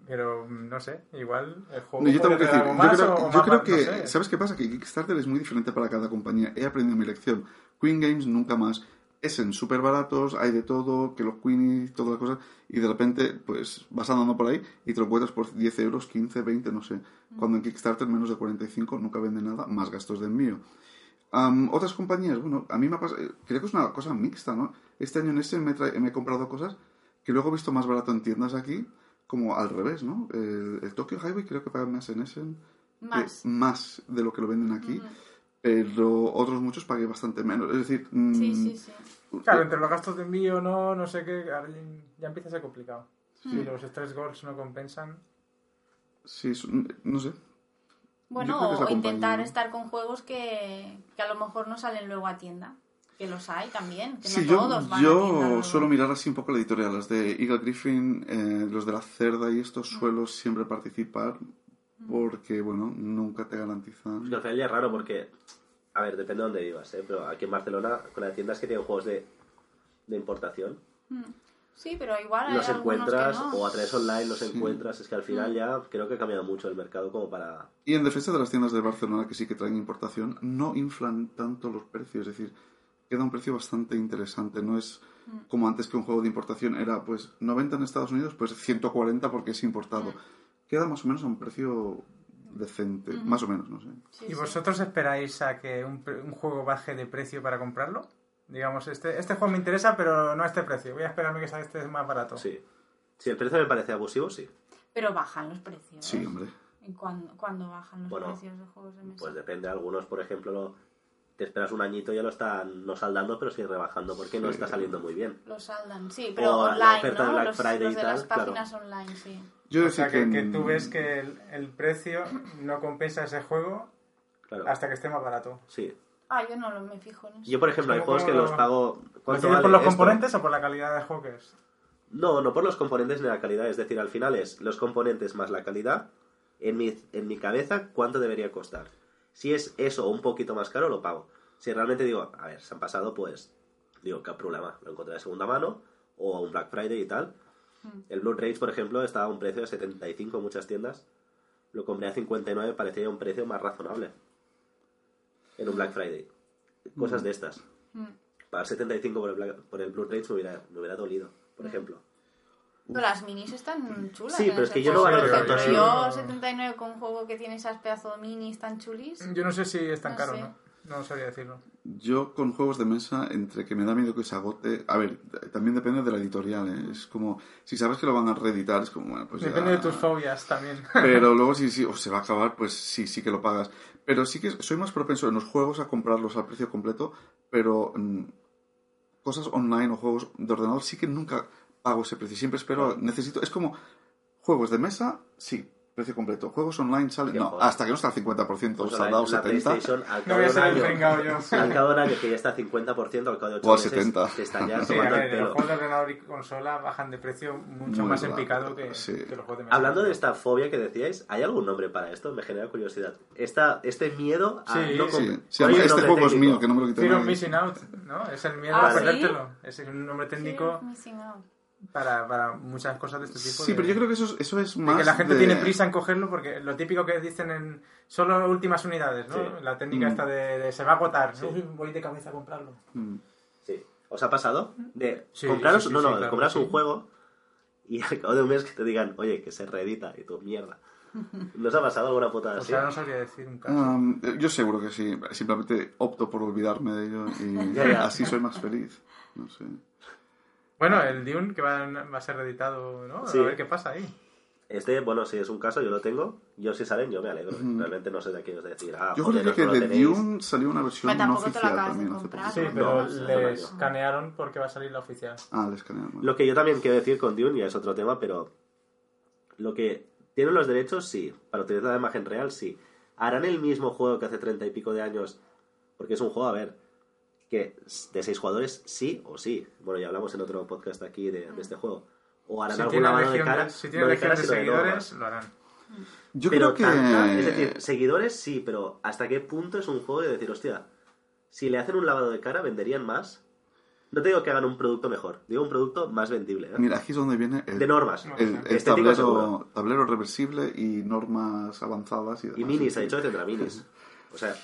Pero, no sé, igual el juego No, yo puede decir, algo yo creo, o yo más- creo no que, sé. ¿sabes qué pasa? Que Kickstarter es muy diferente para cada compañía. He aprendido mi lección. Queen Games nunca más. Es en súper baratos, hay de todo, que los Queenies, todas las cosas, y de repente, pues, vas andando por ahí y te lo encuentras por 10 euros, 15, 20, no sé. Cuando en Kickstarter menos de 45 nunca vende nada, más gastos de envío. Am, otras compañías, bueno, a mí me ha pasado, eh, creo que es una cosa mixta, ¿no? Este año en ese me, he tra- me he comprado cosas que luego he visto más barato en tiendas aquí, como al revés, ¿no? El, el Tokyo Highway creo que paga más en Essen, Más. más de lo que lo venden aquí, pero otros muchos pagué bastante menos. Es decir, mm, Sí, sí, sí. Claro, entre los gastos de envío, no, no sé qué, ya empieza a ser complicado. Si los stress goals no compensan... sí, es un- no sé. Bueno, o intentar estar con juegos que, que a lo mejor no salen luego a tienda. Que los hay también, que Sí, no yo, todos van a tienda yo luego. suelo mirar así un poco la editorial, las de Eagle Griffin, eh, los de la cerda y estos suelo siempre participar porque, bueno, nunca te garantizan. Es que al final ya es raro porque, a ver, depende de dónde vivas, ¿eh? Pero aquí en Barcelona, con las tiendas que tienen juegos de, de importación, Sí, pero igual hay los encuentras que no. o a través online los encuentras. Es que al Mm. final ya creo que ha cambiado mucho el mercado como para... Y en defensa de las tiendas de Barcelona que sí que traen importación, no inflan tanto los precios, es decir, queda un precio bastante interesante. No es como antes que un juego de importación era pues 90 en Estados Unidos, pues 140 porque es importado. Queda más o menos a un precio decente, más o menos, no sé. Sí, ¿Y sí. vosotros esperáis a que un, un juego baje de precio para comprarlo? Digamos, este, este juego me interesa, pero no a este precio. Voy a esperarme que sea este más barato. Sí. Si el precio me parece abusivo, sí. Pero bajan los precios. Sí, hombre. ¿Y cuándo, cuándo bajan los Bueno, precios de juegos de mesa? Pues depende. Algunos, por ejemplo, lo- te esperas un añito y ya lo están no saldando, pero sí rebajando porque no está saliendo muy bien. Los saldan, sí, pero O la online, los, Friday los y de tal, las claro. páginas online, sí. Yo O sea, que, que tú ves que el, el precio no compensa ese juego Claro. hasta que esté más barato. Sí. Ah, yo no lo, me fijo en eso. Yo, por ejemplo, hay ¿Cómo- juegos que los lo- pago... ¿Lo ¿Cuánto tienes vale por los esto? componentes o por la calidad de juego que es? No, no por los componentes ni la calidad. Es decir, al final es los componentes más la calidad. En mi, en mi cabeza, ¿cuánto debería costar? Si es eso o un poquito más caro, lo pago. Si realmente digo, a ver, se han pasado, pues digo, qué problema. Lo encontré de segunda mano o a un Black Friday y tal. El Blue Rage, por ejemplo, estaba a un precio de 75 en muchas tiendas. Lo compré a 59, parecía un precio más razonable. En un Black Friday. Cosas de estas. Pagar 75 por el, Black- por el Blue Rage me hubiera, me hubiera dolido, por ejemplo. Pero las minis están chulas. Sí, en pero es que yo no juego, valoro tanto así. Yo 79 con un juego que tiene esas pedazos de minis tan chulis. Yo no sé si es tan No caro, sé. ¿no? No sabría decirlo. Yo con juegos de mesa, entre que me da miedo que se agote... A ver, también depende de la editorial, ¿eh? Es como... Si sabes que lo van a reeditar, es como, bueno, pues ya- Depende de tus fobias también. Pero luego si, si o se va a acabar, pues sí, sí que lo pagas. Pero sí que soy más propenso en los juegos a comprarlos al precio completo, pero mm, cosas online o juegos de ordenador sí que nunca pago ese precio. Siempre espero, necesito... Es como juegos de mesa, sí, precio completo. Juegos online salen... No, joder. hasta que no está al 50% Pues saldado, la, la 70%. PlayStation, al No voy a ser el año, pringao yo. al cabo de un año que ya está 50%, al cabo de 8 O a meses, 70. te están ya Sí, a tomando el ver, los pelo. juegos de ordenador y consola bajan de precio mucho Muy más en picado que, sí. que los juegos de mesa. Hablando de esta fobia que decíais, ¿hay algún nombre para esto? Me genera curiosidad. Esta, este miedo a Sí, no sí. Sí, comp- se ¿Cuál llama, es el este juego es técnico? mío, que no me lo quita Fear of. Missing Out, ¿no? Es el miedo Ah, a ¿sí? perdértelo. Es un nombre técnico Sí, missing out. Para, para muchas cosas de este tipo. Sí, de- pero yo creo que eso, es- eso es de más que la gente de- tiene prisa en cogerlo porque lo típico que dicen en solo últimas unidades, ¿no? Sí. La técnica Mm. esta de, de se va a agotar. Sí. Uy, voy de cabeza a comprarlo. Mm. Sí. ¿Os ha pasado? De Sí, compraros, sí, sí, no, no, sí, de claro compraros un sí. juego y al cabo de un mes que te digan, oye, que se reedita y tu mierda. ¿No os ha pasado alguna putada O así? sea, no sabría decir un caso. Um, yo seguro que sí. Simplemente opto por olvidarme de ello y Ya, ya. así soy más feliz. No sé. Bueno, el Dune que va, va a ser reeditado, ¿no? Sí. A ver qué pasa ahí. Este, bueno, si es un caso, yo lo tengo. Yo si salen, yo me alegro. Realmente no sé de aquellos de decir, ah, Yo joder, creo que no de tenéis. Dune salió una versión no tampoco te lo oficial acabas de también hace comprar. poquito. Sí, pero No, le escanearon porque va a salir la oficial. Ah, le escanearon. Lo que yo también quiero decir con Dune, ya es otro tema, pero lo que tienen los derechos, sí. Para utilizar la imagen real, sí. ¿Harán el mismo juego que hace treinta y pico de años? Porque es un juego, a ver, que de seis jugadores, sí o sí. Bueno, ya hablamos en otro podcast aquí de, de este juego. O harán Si algún tiene lavado de cara. de, si tiene no de legión cara, de sino de seguidores, lo harán. Yo pero creo que... tanta- es decir, seguidores sí, pero ¿hasta qué punto es un juego de decir, hostia, si le hacen un lavado de cara, venderían más? No te digo que hagan un producto mejor, digo un producto más vendible. ¿eh? Mira, aquí es donde viene el, de normas. el, tablero reversible y normas avanzadas y demás. Y minis, ha dicho que tendrá minis. O sea,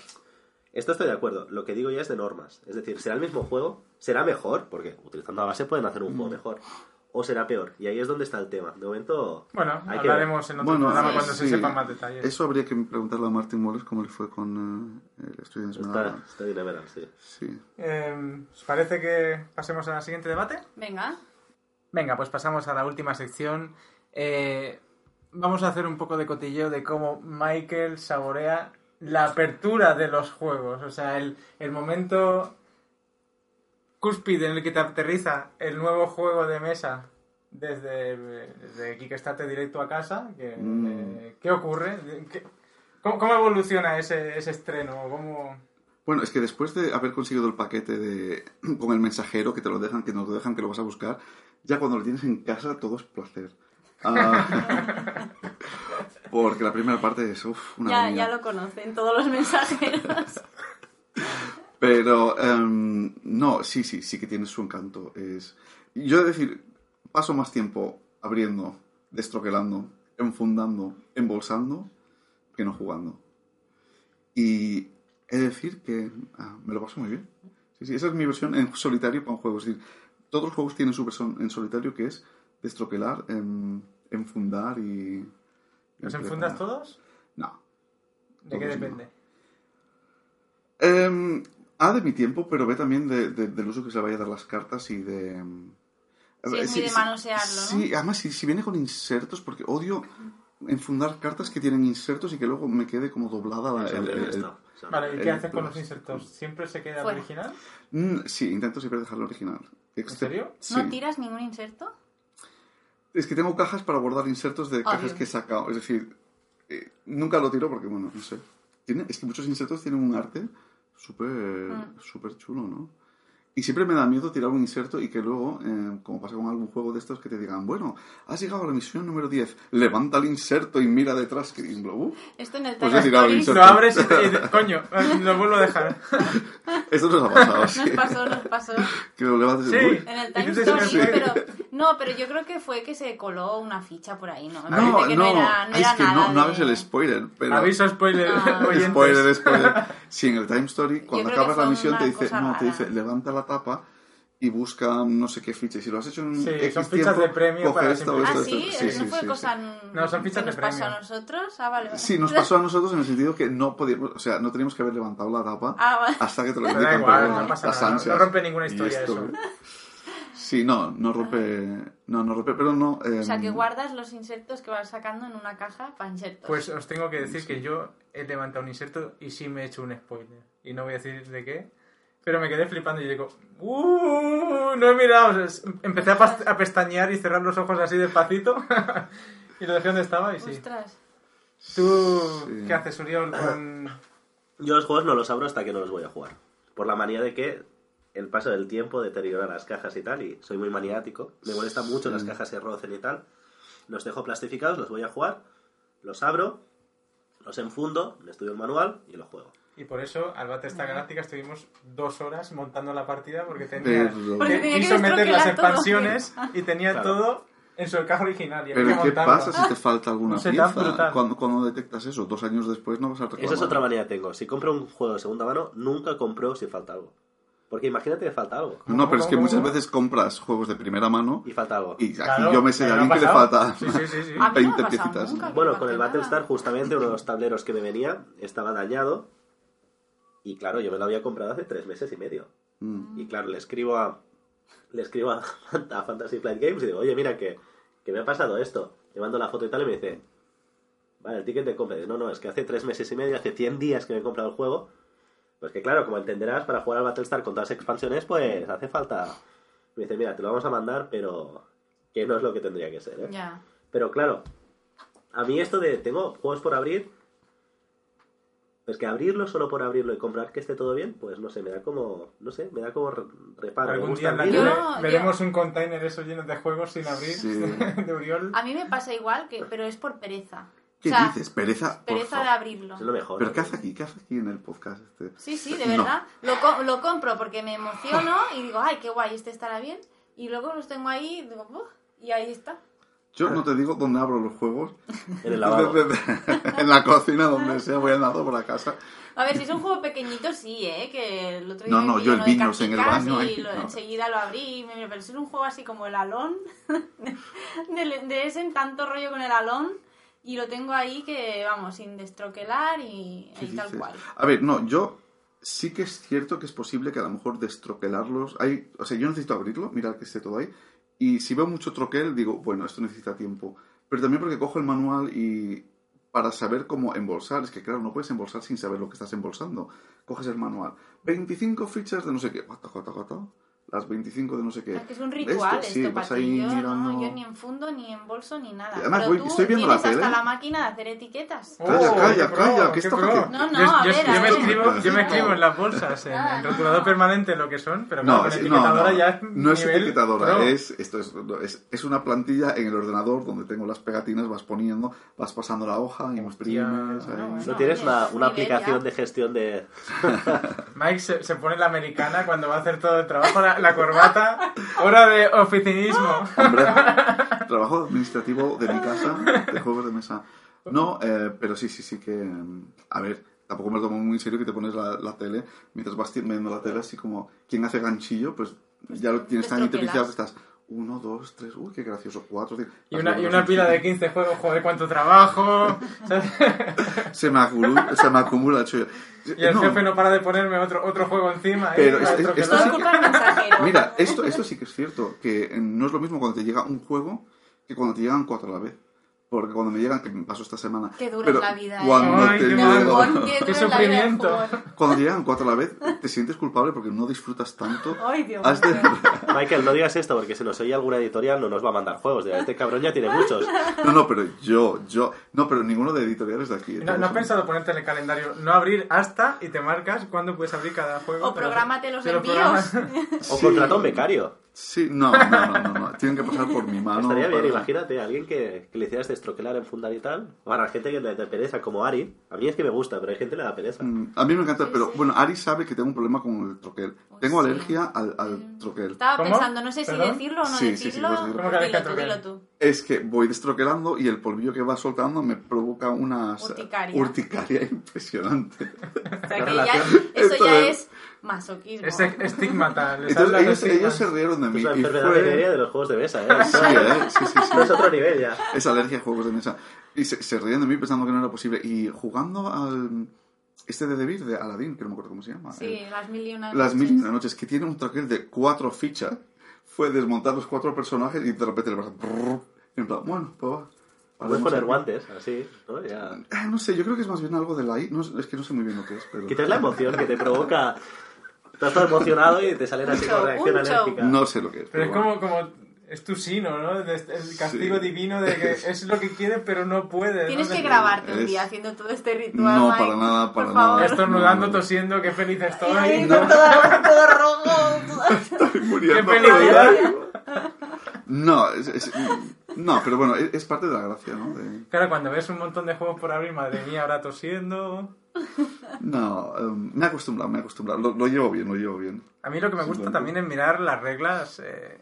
esto estoy de acuerdo. Lo que digo ya es de normas. Es decir, será el mismo juego, será mejor, porque utilizando la base pueden hacer un Mm. juego mejor. O será peor. Y ahí es donde está el tema. De momento. Bueno, hay que hablaremos en otro Bueno, programa sí. cuando se sepan más detalles. Eso habría que preguntarle a Martin Wallace cómo le fue con eh, el estudio de Está, Esmeralda. está sí. Sí. Eh, ¿Os parece que pasemos al siguiente debate? Venga. Venga, pues pasamos a la última sección. Eh, vamos a hacer un poco de cotilleo de cómo Michael saborea la apertura de los juegos. O sea, el, el momento cúspide en el que te aterriza el nuevo juego de mesa desde, desde Kickstarter directo a casa. Que, Mm. eh, ¿Qué ocurre? ¿Qué- cómo, cómo evoluciona ese, ese estreno? ¿Cómo... Bueno, es que después de haber conseguido el paquete de con el mensajero que te lo dejan, que no te dejan, que lo vas a buscar, ya cuando lo tienes en casa todo es placer. Ah, porque la primera parte es uf, una Ya, agonía. ya lo conocen todos los mensajeros. Pero em, no, sí, sí, sí que tiene su encanto. Es... Yo he de decir, paso más tiempo abriendo, destroquelando, enfundando, embolsando, que no jugando. Y he de decir que ah, me lo paso muy bien. Sí, sí, esa es mi versión en solitario para un juego. Es decir, todos los juegos tienen su versión en solitario que es destroquelar, em, enfundar y... ¿Los enfundas todos? No. ¿De qué depende? Eh, A de mi tiempo, pero ve también de- de- del uso que se le vaya a dar las cartas y de... mm, Sí, es muy de manosearlo, ¿no? Sí, además si, si viene con insertos, porque odio enfundar cartas que tienen insertos y que luego me quede como doblada la... El- el-. Vale, ¿y el qué haces con los insertos? ¿Siempre se queda Fuera. original? Mm, sí, intento siempre dejarlo original. ¿En serio? Sí. ¿No tiras ningún inserto? Es que tengo cajas para guardar insertos de cajas que he sacado. Es decir, eh, nunca lo tiro porque, bueno, no sé. Tiene, es que muchos insertos tienen un arte súper Mm. súper chulo, ¿no? Y siempre me da miedo tirar un inserto y que luego, eh, como pasa con algún juego de estos, que te digan, bueno, has llegado a la misión número 10, levanta el inserto y mira detrás. Que, "Uh, Esto en el Pues Time he tirado el inserto. Lo abres y, te, y te- coño, lo vuelvo a dejar. esto nos ha pasado, sí. nos pasó, nos pasó. Que lo levantes y Sí. "Uy". En el Time Stories, sacas- pero... No, pero yo creo que fue que se coló una ficha por ahí, ¿no? No, que no, no era, no Ay, era es que nada no, no de- hagas el spoiler, pero... Aviso spoiler, Ah. oyentes. Spoiler, spoiler. Sí, en el Time Story, cuando acabas la misión te dice, no, te dice, levanta la tapa y busca no sé qué ficha. Y si lo has hecho en Sí, X son fichas tiempo, de premio coge para esta o esta, Ah, esta. sí, sí, no sí, fue sí, cosa No, son fichas que de nos pasó premio. a nosotros. Ah, vale. vale. Sí, nos pasó a nosotros en el sentido que no podíamos, o sea, no teníamos que haber levantado la tapa Ah, vale. hasta que te lo indican. da igual, pero no pasa nada, no- no rompe ninguna historia esto- eso. Sí, no, no rompe, no, no rompe, pero no... O sea, em, que guardas los insertos que vas sacando en una caja para insertos. Pues os tengo que decir que yo he levantado un inserto y sí me he hecho un spoiler. Y no voy a decir de qué. Pero me quedé flipando y digo, ¡Uh! No he mirado. O sea, empecé a, a pestañear y cerrar los ojos así despacito. y lo dejé donde estaba y sí. Ostras. ¿Tú Sí. qué haces, Uriol? Con... Yo los juegos no los abro hasta que no los voy a jugar. Por la manía de que el paso del tiempo deteriora las cajas y tal, y soy muy maniático. Me molesta mucho las cajas se rocen y tal. Los dejo plastificados, los voy a jugar, los abro, los enfundo, me estudio el manual y lo juego. Y por eso, al Battlestar Galáctica estuvimos dos horas montando la partida porque tenía, Porque que tenía que quiso meter las destroquelar todo. expansiones y tenía Claro. todo en su caja original. Y Pero ¿qué montarlo. pasa si te falta alguna pieza? Cuando, cuando detectas eso, dos años después no vas a reclamar. Esa es otra manía que tengo. Si compro un juego de segunda mano, nunca compro si falta algo. Porque imagínate que falta algo. No, pero es que ¿Cómo, muchas veces compras juegos de primera mano Y falta algo. y aquí Claro, yo me sé de alguien que le falta Sí, sí, sí, sí. A mí no me ha 20 pasado piecitas. nunca. Bueno, con el. Battlestar, justamente uno de los tableros que me venía estaba dañado. Y claro, yo me lo había comprado hace tres meses y medio. Mm. Y claro, le escribo a, le escribo a, a Fantasy Flight Games y digo, oye, mira que, que me ha pasado esto. Le mando la foto y tal y me dice, vale, el ticket de compra. No, no, es que hace tres meses y medio, hace 100 días que me he comprado el juego. Pues que claro, como entenderás, para jugar al Battlestar con todas las expansiones, pues hace falta... Me dice, mira, te lo vamos a mandar, pero que no es lo que tendría que ser, ¿eh? Ya. Pero claro, a mí esto de tengo juegos por abrir, pues que abrirlo solo por abrirlo y comprar que esté todo bien, pues no sé, me da como, no sé, me da como re- reparo. Me Algún gusta día en la abrirlo. tele Yo- veremos un container eso lleno de juegos sin abrir Sí. de Uriol. A mí me pasa igual, que, pero es por pereza. ¿Qué o sea, dices? Pereza. Pereza de abrirlo. Es lo mejor. ¿Pero qué hace aquí? ¿Qué hace aquí en el podcast este? Sí, sí, de No. verdad. Lo, co- lo compro porque me emociono y digo, ay, qué guay, este estará bien. Y luego los tengo ahí y digo, "Uf", y ahí está. Yo no te digo dónde abro los juegos. En el lavabo. en la cocina, donde sea, voy andando por la casa. A ver, si es un juego pequeñito, sí, ¿eh? Que el otro día No, no, yo el vinos en el baño, Y ahí, lo- no. enseguida lo abrí y me pero si es un juego así como el Alón, de, de ese en tanto rollo con el Alón, y lo tengo ahí que, vamos, sin destroquelar y, ¿Qué y tal dices? cual. A ver, no, yo sí que es cierto que es posible que a lo mejor destroquelarlos. Hay, o sea, yo necesito abrirlo, mirar que esté todo ahí. Y si veo mucho troquel, digo, bueno, esto necesita tiempo. Pero también porque cojo el manual y para saber cómo embolsar, es que claro, no puedes embolsar sin saber lo que estás embolsando. Coges el manual. 25 fichas de no sé qué. Las 25 de no sé qué. Es que es un ritual esto, sí, para vas ahí Yo, mirando... no, yo ni en fondo, ni en bolso, ni nada. Y además Pero voy- tú estoy viendo la tienes hasta tele. la máquina de hacer etiquetas. Calla, Oh, calla, qué pro, calla, que qué esto pro. No, no, yo, a yo- ver, yo a me ver. escribo, yo me escribo en las bolsas, en el rotulador permanente lo que son, pero No, con no, etiquetadora no, ya es no es etiquetadora, es, esto es, es, es una plantilla en el ordenador donde tengo las pegatinas, vas poniendo, vas pasando la hoja y imprimes. No, bueno. ¿No tienes una, aplicación de gestión de... Mike se, se pone la americana cuando va a hacer todo el trabajo, la, corbata, hora de oficinismo. Hombre, trabajo administrativo de mi casa, de juegos de mesa. No, eh, pero sí, sí, sí que... mm, A ver, tampoco me lo tomo muy en serio que te pones la, la tele, mientras vas viendo la tele, así como quien hace ganchillo, pues ya lo tienes tan interiorizado que estás... Uno, dos, tres, uy, qué gracioso, cuatro, cinco... Y una, y una pila de 15 juegos, joder, cuánto trabajo. Se me acumula, se me acumula el chollo. Y el No, jefe no para de ponerme otro, otro juego encima. ¿eh? Pero Para es- es- troquelar. esto sí mensajero. Mira, esto, esto sí que es cierto, que eh, no es lo mismo cuando te llega un juego que cuando te llegan cuatro a la vez. Porque cuando me llegan, que me pasó esta semana. Qué dura pero es la vida, ¿eh? Cuando Ay, te qué llegan- Qué sufrimiento. cuando llegan cuatro a la vez, te sientes culpable porque no disfrutas tanto. Ay, Dios Has de-. Michael, no digas esto porque si nos oye alguna editorial no nos va a mandar juegos. Este cabrón ya tiene muchos. No, no, pero yo, yo. No, pero ninguno de editoriales de aquí. ¿No, todos no has pensado ponerte en el calendario no abrir hasta y te marcas cuándo puedes abrir cada juego? O prográmate los envíos. programas. O contrata un becario. Sí, no, no, no, no, no. Tienen que pasar por mi mano. Estaría bien, para- imagínate, alguien que, que le hicieras destroquelar en fundar y tal. Para gente que le da pereza, como Ari. A mí es que me gusta, pero hay gente que le da pereza. Mm, A mí me encanta, Sí, pero sí. bueno, Ari sabe que tengo un problema con el troquel. Tengo sí. alergia al, al troquel. Estaba ¿Cómo? pensando, no sé si ¿Perdón? decirlo o no Sí, sí, sí, decirlo. puedes decirlo. ¿Cómo que dilo tú, dilo troquel? tú. Es que voy destroquelando y el polvillo que va soltando me provoca una Urticaria. urticaria impresionante. O sea, que ya, eso ya es masoquismo. Es estigmata. Entonces ellos, ellos se rieron de mí. Es la enfermedad fue- de los juegos de mesa, ¿eh? Sí, ¿eh? sí, sí, sí. No es otro nivel ya. Es alergia a juegos de mesa. Y se, se ríen de mí pensando que no era posible. Y jugando al... Este de Debir, de Aladdin, que no me acuerdo cómo se llama. Sí, El- las mil y una Las noches. mil y una noches, que tiene un troquel de cuatro fichas. Fue desmontar los cuatro personajes y de repente le vas a... brrr, y en plan, bueno, pues va. Puedes poner aquí. guantes, así, ¿no? Ya. Ah, no sé, yo creo que es más bien algo de la I. No, es que no sé muy bien lo que es, pero... Quitas la emoción que te provoca. Estás todo emocionado y te salen así Un show, reacción un alérgica. No sé lo que es. Pero es bueno. como, como es tu sino, ¿no? Este- El castigo Sí. divino de que es lo que quieres pero no puedes. Tienes ¿no? que grabarte un Es- día haciendo todo este ritual. No, Mike. para nada, para Por nada. favor. Estornudando, No. tosiendo, qué feliz estoy. ahí No. con todo, todo rojo. Estoy muriendo. ¡Qué felicidad! No, es, es- no, pero bueno, es, es parte de la gracia, ¿no? De- Claro, cuando ves un montón de juegos por abrir, madre mía, ahora tosiendo. No, em, me he acostumbrado, me he acostumbrado. Lo, lo llevo bien, lo llevo bien. A mí lo que me gusta también es mirar las reglas eh,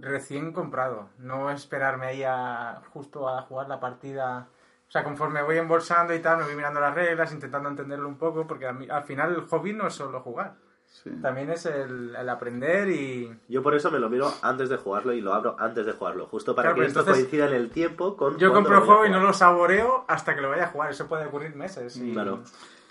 recién comprado. No esperarme ahí a, justo a jugar la partida. O sea, conforme voy embolsando y tal, me voy mirando las reglas, intentando entenderlo un poco, porque a mí- al final el hobby no es solo jugar. Sí. También es el, el aprender y... Yo por eso me lo miro antes de jugarlo y lo abro antes de jugarlo, justo para Claro, que esto entonces- coincida en el tiempo con. Yo compro el juego y no lo saboreo hasta que lo vaya a jugar. Eso puede ocurrir meses. Y... Claro.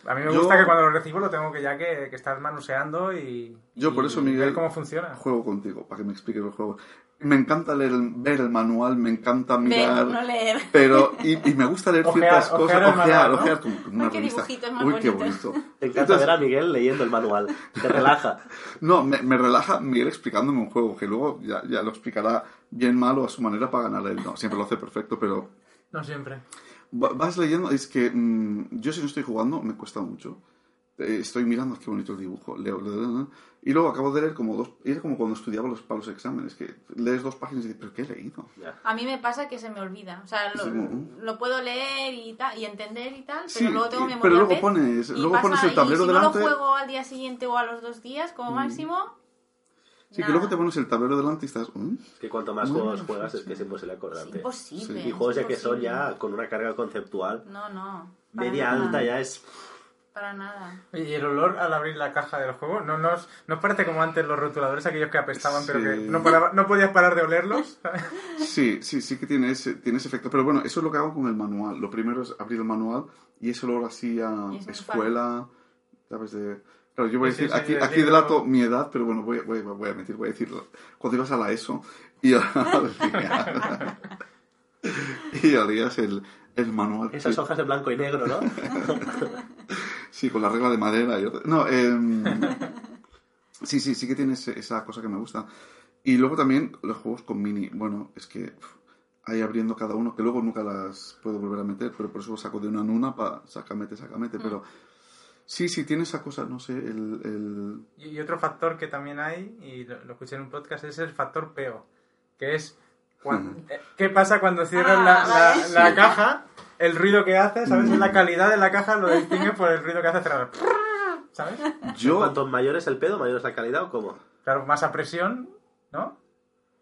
A mí me Yo- gusta que cuando lo recibo lo tengo que ya que, que estar manoseando y, Yo por y eso, Miguel, cómo funciona. Juego contigo, para que me expliques el juego. Me encanta leer el- ver el manual, me encanta mirar... Ver, no leer. Pero, y, y me gusta leer Ojear, ciertas cosas, ojear ojear, manual, ¿no? ojear como como una Ay, qué revista. dibujitos más Uy, qué bonitos. bonito. Te encanta Entonces, ver a Miguel leyendo el manual. Te relaja. No, me, me relaja Miguel explicándome un juego, que luego ya, ya lo explicará bien mal o a su manera para ganar él. No, siempre lo hace perfecto, pero No siempre. va- vas leyendo, es que mm, yo si no estoy jugando me cuesta mucho. Eh, estoy mirando, qué bonito el dibujo, leo, leo, leo, leo, y luego acabo de leer como dos, era como cuando estudiaba los, para los exámenes, que lees dos páginas y dices, pero ¿qué he leído? Ya. A mí me pasa que se me olvida. O sea, lo, Sí, ¿no? lo puedo leer y, tal, y entender y tal, pero Sí, luego tengo y- memoria pero luego pones- y luego pasa- pones el tablero y si delante- Mm. no lo juego al día siguiente o a los dos días, como máximo... Sí, que luego te pones el tablero delante y estás... ¿mm? Es que cuanto más Mm, juegos juegas es que es imposible Es acordarte. imposible. Y juegos ya es que son ya con una carga conceptual No, no. media nada, alta ya es... Para nada. Y el olor al abrir la caja del juego, ¿no nos, nos parece como antes los rotuladores, aquellos que apestaban, pero que no, paraba- no podías parar de olerlos? Sí, sí, sí que tiene ese, tiene ese efecto. Pero bueno, eso es lo que hago con el manual. Lo primero es abrir el manual y ese olor así a es escuela, ¿sabes? De... Claro, yo voy a decir, sí, aquí, aquí delato mi edad, pero bueno, voy, voy, voy a mentir, voy a decirlo. Cuando ibas a la ESO y, olías- y olías el, el manual. Esas hojas de blanco y negro, ¿no? Sí, con la regla de madera. Y... otra- No, em, sí, sí, sí que tiene esa cosa que me gusta. Y luego también los juegos con mini. Bueno, es que uf, ahí abriendo cada uno, que luego nunca las puedo volver a meter, pero por eso lo saco de una en una para saca, mete, saca, mete. Pero sí, sí, tiene esa cosa, no sé, el... el... Y otro factor que también hay, y lo, lo escuché en un podcast, es el factor peo, que es cuan- eh, qué pasa cuando cierras Ah, la, la- la caja, el ruido que hace, ¿sabes? La calidad de la caja lo distingue por el ruido que hace cerrar. ¿Sabes? Yo... Cuanto mayor es el pedo, mayor es la calidad o cómo. Claro, más a presión, ¿no?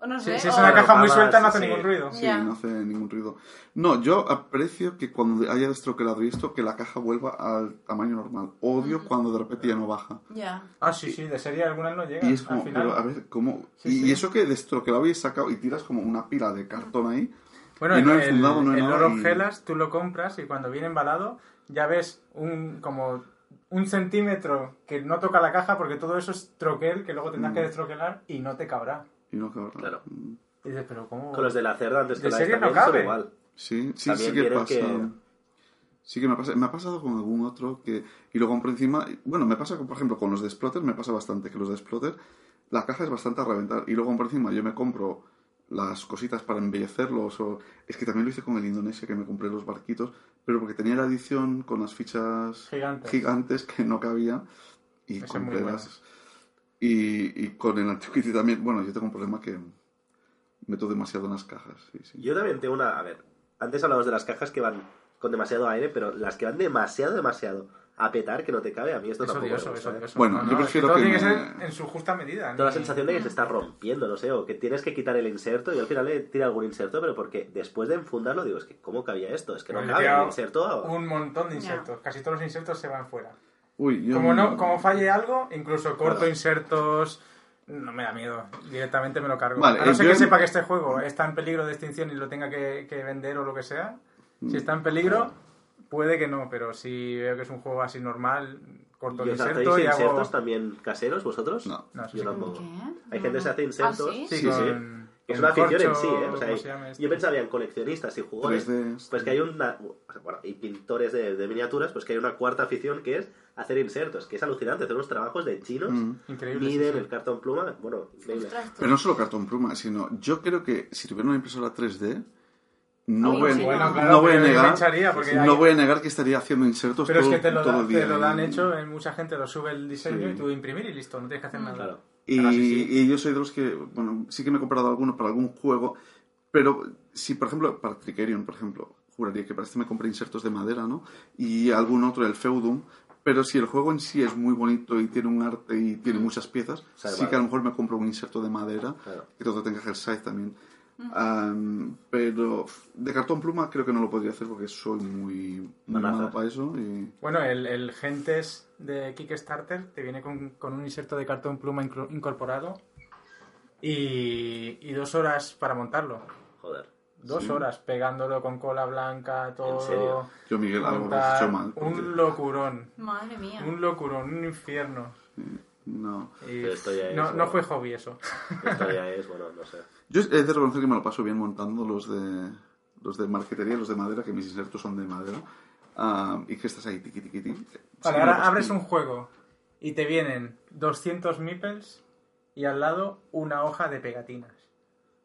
O no Si, sé. si es o- una caja muy suelta no hace sí. ningún ruido. Sí, no hace ningún ruido. No, yo aprecio que cuando haya destroquelado esto, que la caja vuelva al tamaño normal. Odio cuando de repente ya no baja. Ya. Ah, sí, sí, de serie algunas no llegan Y es al como, final. pero a ver, ¿cómo? Sí, y, sí. y eso que destroquelado y sacado y tiras como una pila de cartón ahí. Bueno, y no el, he enfundado, no el y- Hellas tú lo compras y cuando viene embalado ya ves un como un centímetro que no toca la caja porque todo eso es troquel que luego tendrás Mm. que destroquelar y no te cabrá. Y no cabrá. Claro. Mm. Y dices, pero ¿cómo? Con los de la cerda antes que ¿De la serie esta no cabe? igual. Sí, sí, También sí que pasa. que- Sí que me pasa. Me ha pasado con algún otro que... Y lo compro encima... Bueno, me pasa, con, por ejemplo, con los de Exploter me pasa bastante. Que los de Exploter, la caja es bastante a reventar. Y luego por encima yo me compro las cositas para embellecerlos. O... Es que también lo hice con el Indonesia, que me compré los barquitos. Pero porque tenía la edición con las fichas Gigantes. gigantes que no cabía. Y Ese es compré las... Y, y con el Antiquity también... Bueno, yo tengo un problema que meto demasiado en las cajas. Sí, sí. Yo también tengo una... A ver, antes hablamos de las cajas que van con demasiado aire, pero las que van demasiado, demasiado a petar, que no te cabe, a mí esto Es tampoco odioso, me gusta, ¿eh? odioso. Bueno, No, yo no, es prefiero todo que tiene que me- ser en su justa medida. Toda la sensación de que se está rompiendo, no sé, o que tienes que quitar el inserto y al final le tira algún inserto, pero porque después de enfundarlo digo, es que ¿cómo cabía esto? Es que no Pues le cabe el inserto. Un montón de insertos. Casi todos los insertos se van fuera. Uy, yo Como no, como falle algo, incluso corto Claro. insertos. No me da miedo. Directamente me lo cargo. Vale, a no eh, ser que en- sepa que este juego está en peligro de extinción y lo tenga que, que vender o lo que sea. Si está en peligro, puede que no, pero si veo que es un juego así normal, corto ¿Y el os hacéis inserto y hago. insertos también caseros vosotros? No. No, Yo sí. tampoco. ¿Qué? Hay gente que se hace insertos. ¿Ah, sí? Sí, Sí, con, sí. con Es una afición en sí, ¿eh? O sea, ¿cómo se llama esto? yo pensaba en coleccionistas y jugadores, 3D, pues que hay una... Bueno, y pintores de, de miniaturas, pues que hay una cuarta afición que es hacer insertos, que es alucinante, hacer unos trabajos de chinos, Mm. Increíble. miden sí. el cartón pluma, bueno, increíble. Pero no solo cartón pluma, sino yo creo que si tuviera una impresora 3D, no, voy, a- sí, Bueno, no. claro, no voy a negar, no hay- voy a negar que estaría haciendo insertos Pero es todo, que te lo, todo da- el te lo dan hecho, eh, mucha gente lo sube el diseño Sí. y tú imprimir y listo, no tienes que hacer nada. Claro. Y, Ahora sí, sí. y yo soy de los que, bueno, sí que me he comprado alguno para algún juego, pero si, por ejemplo, para Tricerion, por ejemplo, juraría que para este me compré insertos de madera, ¿no? Y algún otro, el Feudum, pero si el juego en sí es muy bonito y tiene un arte y tiene muchas piezas, sí vale. que a lo mejor me compro un inserto de madera, Claro. que todo tenga Hellside también. Am, pero de cartón pluma creo que no lo podría hacer porque soy muy, muy Manaza. malo para eso. Y... Bueno, el, el Gentes de Kickstarter te viene con, con un inserto de cartón pluma incorporado y, y dos horas para montarlo. Joder. dos Sí. horas pegándolo con cola blanca, todo. serio? Yo, Miguel, algo has hecho mal. porque- Un locurón. Madre mía. Un locurón, un infierno. No. Y Pero esto ya es, no, no fue hobby eso. Esto ya es, bueno, no sé. Yo he de reconocer que me lo paso bien montando los de los de marquetería, los de madera, que mis insertos son de madera. ah, y que estás ahí, tiqui, tiqui, tiqui. Vale, ahora paso abres un juego y te vienen 200 meeples y al lado una hoja de pegatinas.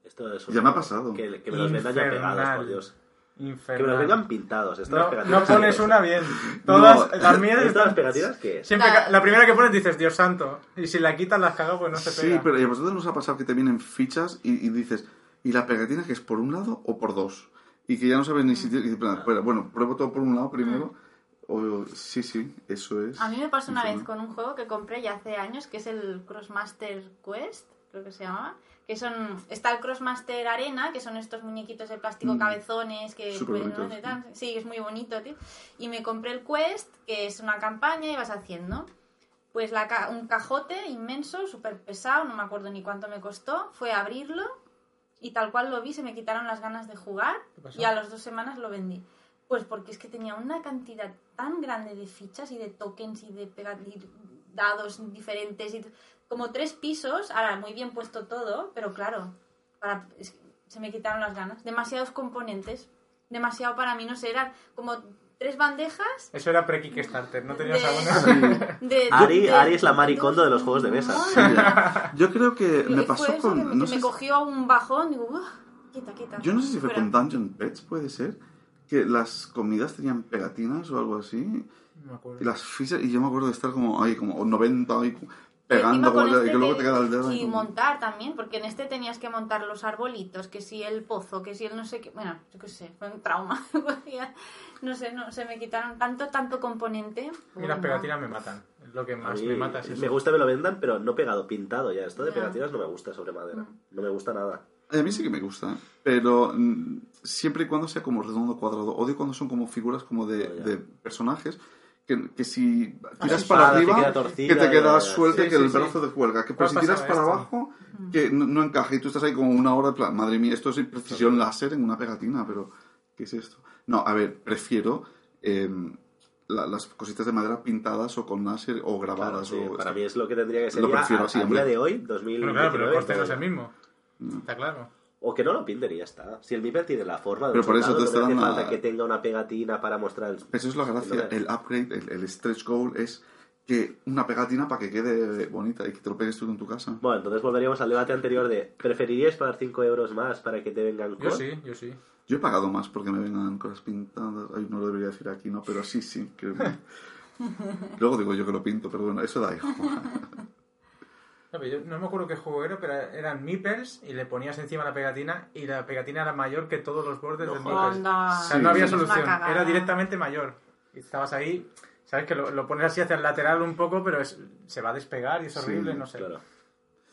Esto es Ya me ha pasado. Que, que me los vendan ya pegados, por Dios. Que me los Infernal. vengan pintados. Estas No, pegatinas. no pones una bien. Todas, No. las mías ¿Estas están... pegatinas qué es? Siempre, la primera que pones dices, Dios santo. Y si la quitas, las cagas, pues no se Sí, pega. pero ¿y a vosotros nos ha pasado que te vienen fichas y, y dices, ¿y la pegatina que es por un lado o por dos? Y que ya no sabes ni si... y, bueno, pruebo todo por un lado primero. O, sí, sí, eso es. A mí me pasó una vez Infernal. con un juego que compré ya hace años, que es el Crossmaster Quest, creo que se llama. Que son. Está el Crossmaster Arena, que son estos muñequitos de plástico Mm. cabezones que. Pues, ¿no? De tal. Sí, es muy bonito, tío. Y me compré el Quest, que es una campaña y vas haciendo. Pues la ca- un cajote inmenso, súper pesado, no me acuerdo ni cuánto me costó. Fue abrirlo y tal cual lo vi, se me quitaron las ganas de jugar y a las dos semanas lo vendí. Pues porque es que tenía una cantidad tan grande de fichas y de tokens y de dados diferentes y como tres pisos, ahora muy bien puesto todo, pero claro, para, es que se me quitaron las ganas. Demasiados componentes, demasiado para mí, no sé, eran como tres bandejas Eso era pre-Kickstarter, ¿no tenías De- alguna? de... Ari, de- Ari es la maricondo de los juegos de mesa. Yo creo que me pasó con... que me, no que sé me cogió un bajón, digo, "Uf, quita, quita. Yo no sé si fue Fuera. con Dungeon Pets, puede ser, que las comidas tenían pegatinas o algo así, No me acuerdo. y las fichas, y yo me acuerdo de estar como ahí, como 90 ahí, Pero pegando, con dedo, y este que luego te- queda el dedo. Y montar también, porque en este tenías que montar los arbolitos, que si el pozo, que si el no sé qué. Bueno, yo qué sé, fue un trauma. no sé, no, se me quitaron tanto, tanto componente. Y las pegatinas me matan. Es lo que más me mata. es eso. me gusta que me lo vendan, pero no pegado, pintado ya. Esto de pegatinas no me gusta sobre madera. No me gusta nada. A mí sí que me gusta, pero mm, siempre y cuando sea como redondo cuadrado. Odio cuando son como figuras como de, Oh, de personajes que, que si tiras sí, para ah, arriba, queda torcida, que te ya, queda ya, suelta sí, y que sí, el sí. brazo te cuelga. Que pero ¿Cuál si tiras para esto? abajo, que no, no encaja y tú estás ahí como una hora, en plan, madre mía, esto es precisión láser en una pegatina, pero ¿qué es esto? No, a ver, prefiero la- las cositas de madera pintadas o con láser o Claro, grabadas. sí, o para mí es lo que tendría que ser Lo ya prefiero a, así, a hombre. día de hoy, Bueno, 2019. claro, pero el coste no es el mismo. Está claro. O que no lo pinten y ya está. Si el Miper tiene la forma de Pero un por eso te está no me hace dando falta la- que tenga una pegatina para mostrar el... Esa es la gracia. El upgrade, el, el stretch goal es que una pegatina para que quede bonita y que te lo pegues tú en tu casa. Bueno, entonces volveríamos al debate anterior de ¿preferiríais pagar 5 euros más para que te vengan Yo con? sí, yo sí. Yo he pagado más porque me vengan cosas pintadas. Ay, no lo debería decir aquí, ¿no? Pero sí, sí. que- Luego digo yo que lo pinto, pero bueno, eso da igual. No, pero yo no me acuerdo qué juego era, pero eran meeples y le ponías encima la pegatina y la pegatina era mayor que todos los bordes No del meeples. Anda. O sea, Sí. no había Es solución. Era directamente mayor. Y estabas ahí, sabes que lo, lo pones así hacia el lateral un poco, pero es- se va a despegar y es Sí, horrible, no sé. Claro.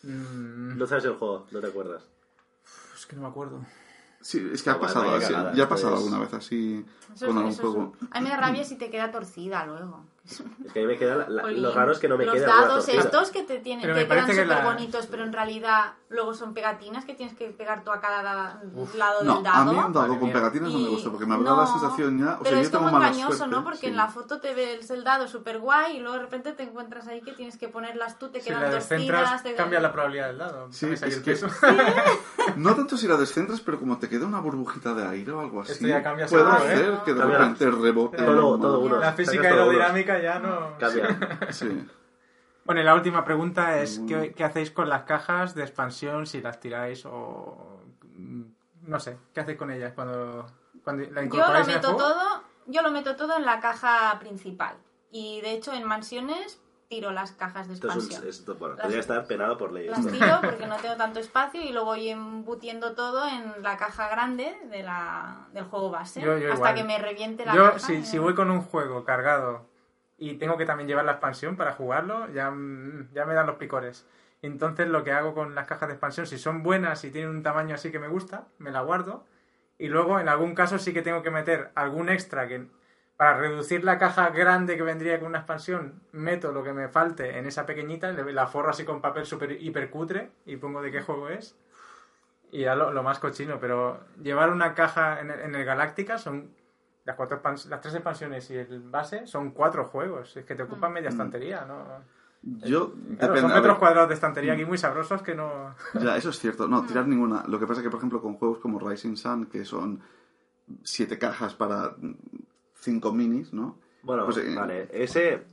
Mm, No sabes el juego, no te acuerdas. es que no me acuerdo. Sí, es que ha No, pasado así. Ya ha pasado es- alguna vez así Eso con es- algún es juego. un- A mí me da rabia si te queda torcida luego. Es que a mí me queda... la- la- lo raro es que no me Los alguna dados estos que te tienen, Pero que quedan que súper la- bonitos, pero en realidad luego son pegatinas que tienes que pegar tú a cada da- lado No, del a dado. mí un dado con pegatinas no me Y- gusta porque me habrá la sensación ya. O pero sea, es yo como engañoso, suerte, ¿no? Porque sí. en la foto te ves el dado súper guay y luego de repente te encuentras ahí que tienes que ponerlas tú, te Si quedan la descentras, torcidas. te- cambia la probabilidad del dado. Sí, es el que-. No tanto si la descentras, pero como te queda una burbujita de aire o algo así, puede seguro, hacer ¿eh? que de repente rebote. La física todo ya no... Cambia. Sí. Bueno, y la última pregunta es Mm. ¿qué, qué hacéis con las cajas de expansión si las tiráis o... mm, No sé, ¿qué hacéis con ellas cuando, cuando la Yo lo incorporáis en el meto juego? todo, yo lo meto todo en la caja principal. Y de hecho en mansiones tiro las cajas de Esto es un- expansión. esto- bueno, Las- podría estar penado por ley. Las esto. tiro porque no tengo tanto espacio y lo voy embutiendo todo en la caja grande de la, del juego base. Yo- yo hasta igual. que me reviente la Yo, caja. si, y- si voy con un juego cargado y tengo que también llevar la expansión para jugarlo, ya, mm, ya me dan los picores. Entonces lo que hago con las cajas de expansión, si son buenas y tienen un tamaño así que me gusta, me la guardo. Y luego en algún caso sí que tengo que meter algún extra que para reducir la caja grande que vendría con una expansión, meto lo que me falte en esa pequeñita, la forro así con papel super hiper cutre y pongo de qué juego es. Y lo, lo más cochino, pero llevar una caja en el, en el Galáctica son las cuatro las tres expansiones y el base son cuatro juegos. Es que te ocupan media estantería, ¿no? Yo, Claro, depende, son metros cuadrados de estantería aquí muy sabrosos que no... Ya, eso es cierto. No, tirar ninguna. Lo que pasa es que, por ejemplo, con juegos como Rising Sun, que son siete cajas para mm, cinco minis, ¿no? Bueno, Pues, eh, vale. Ese,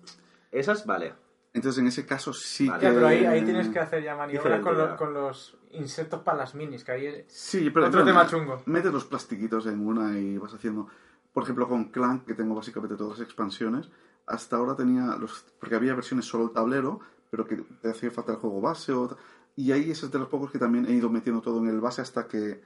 esas, vale. Entonces, en ese caso sí Vale. que... Ya, pero ahí, ahí tienes que hacer ya maniobras con, lo- con los insectos para las minis, que ahí... Sí, pero... Otro pero tema chungo. Metes los plastiquitos en una y vas haciendo... Por ejemplo, con Clank, que tengo básicamente todas las expansiones, hasta ahora tenía los... Porque había versiones solo el tablero, pero que te hacía falta el juego base o... Y ahí ese es de los pocos que también he ido metiendo todo en el base hasta que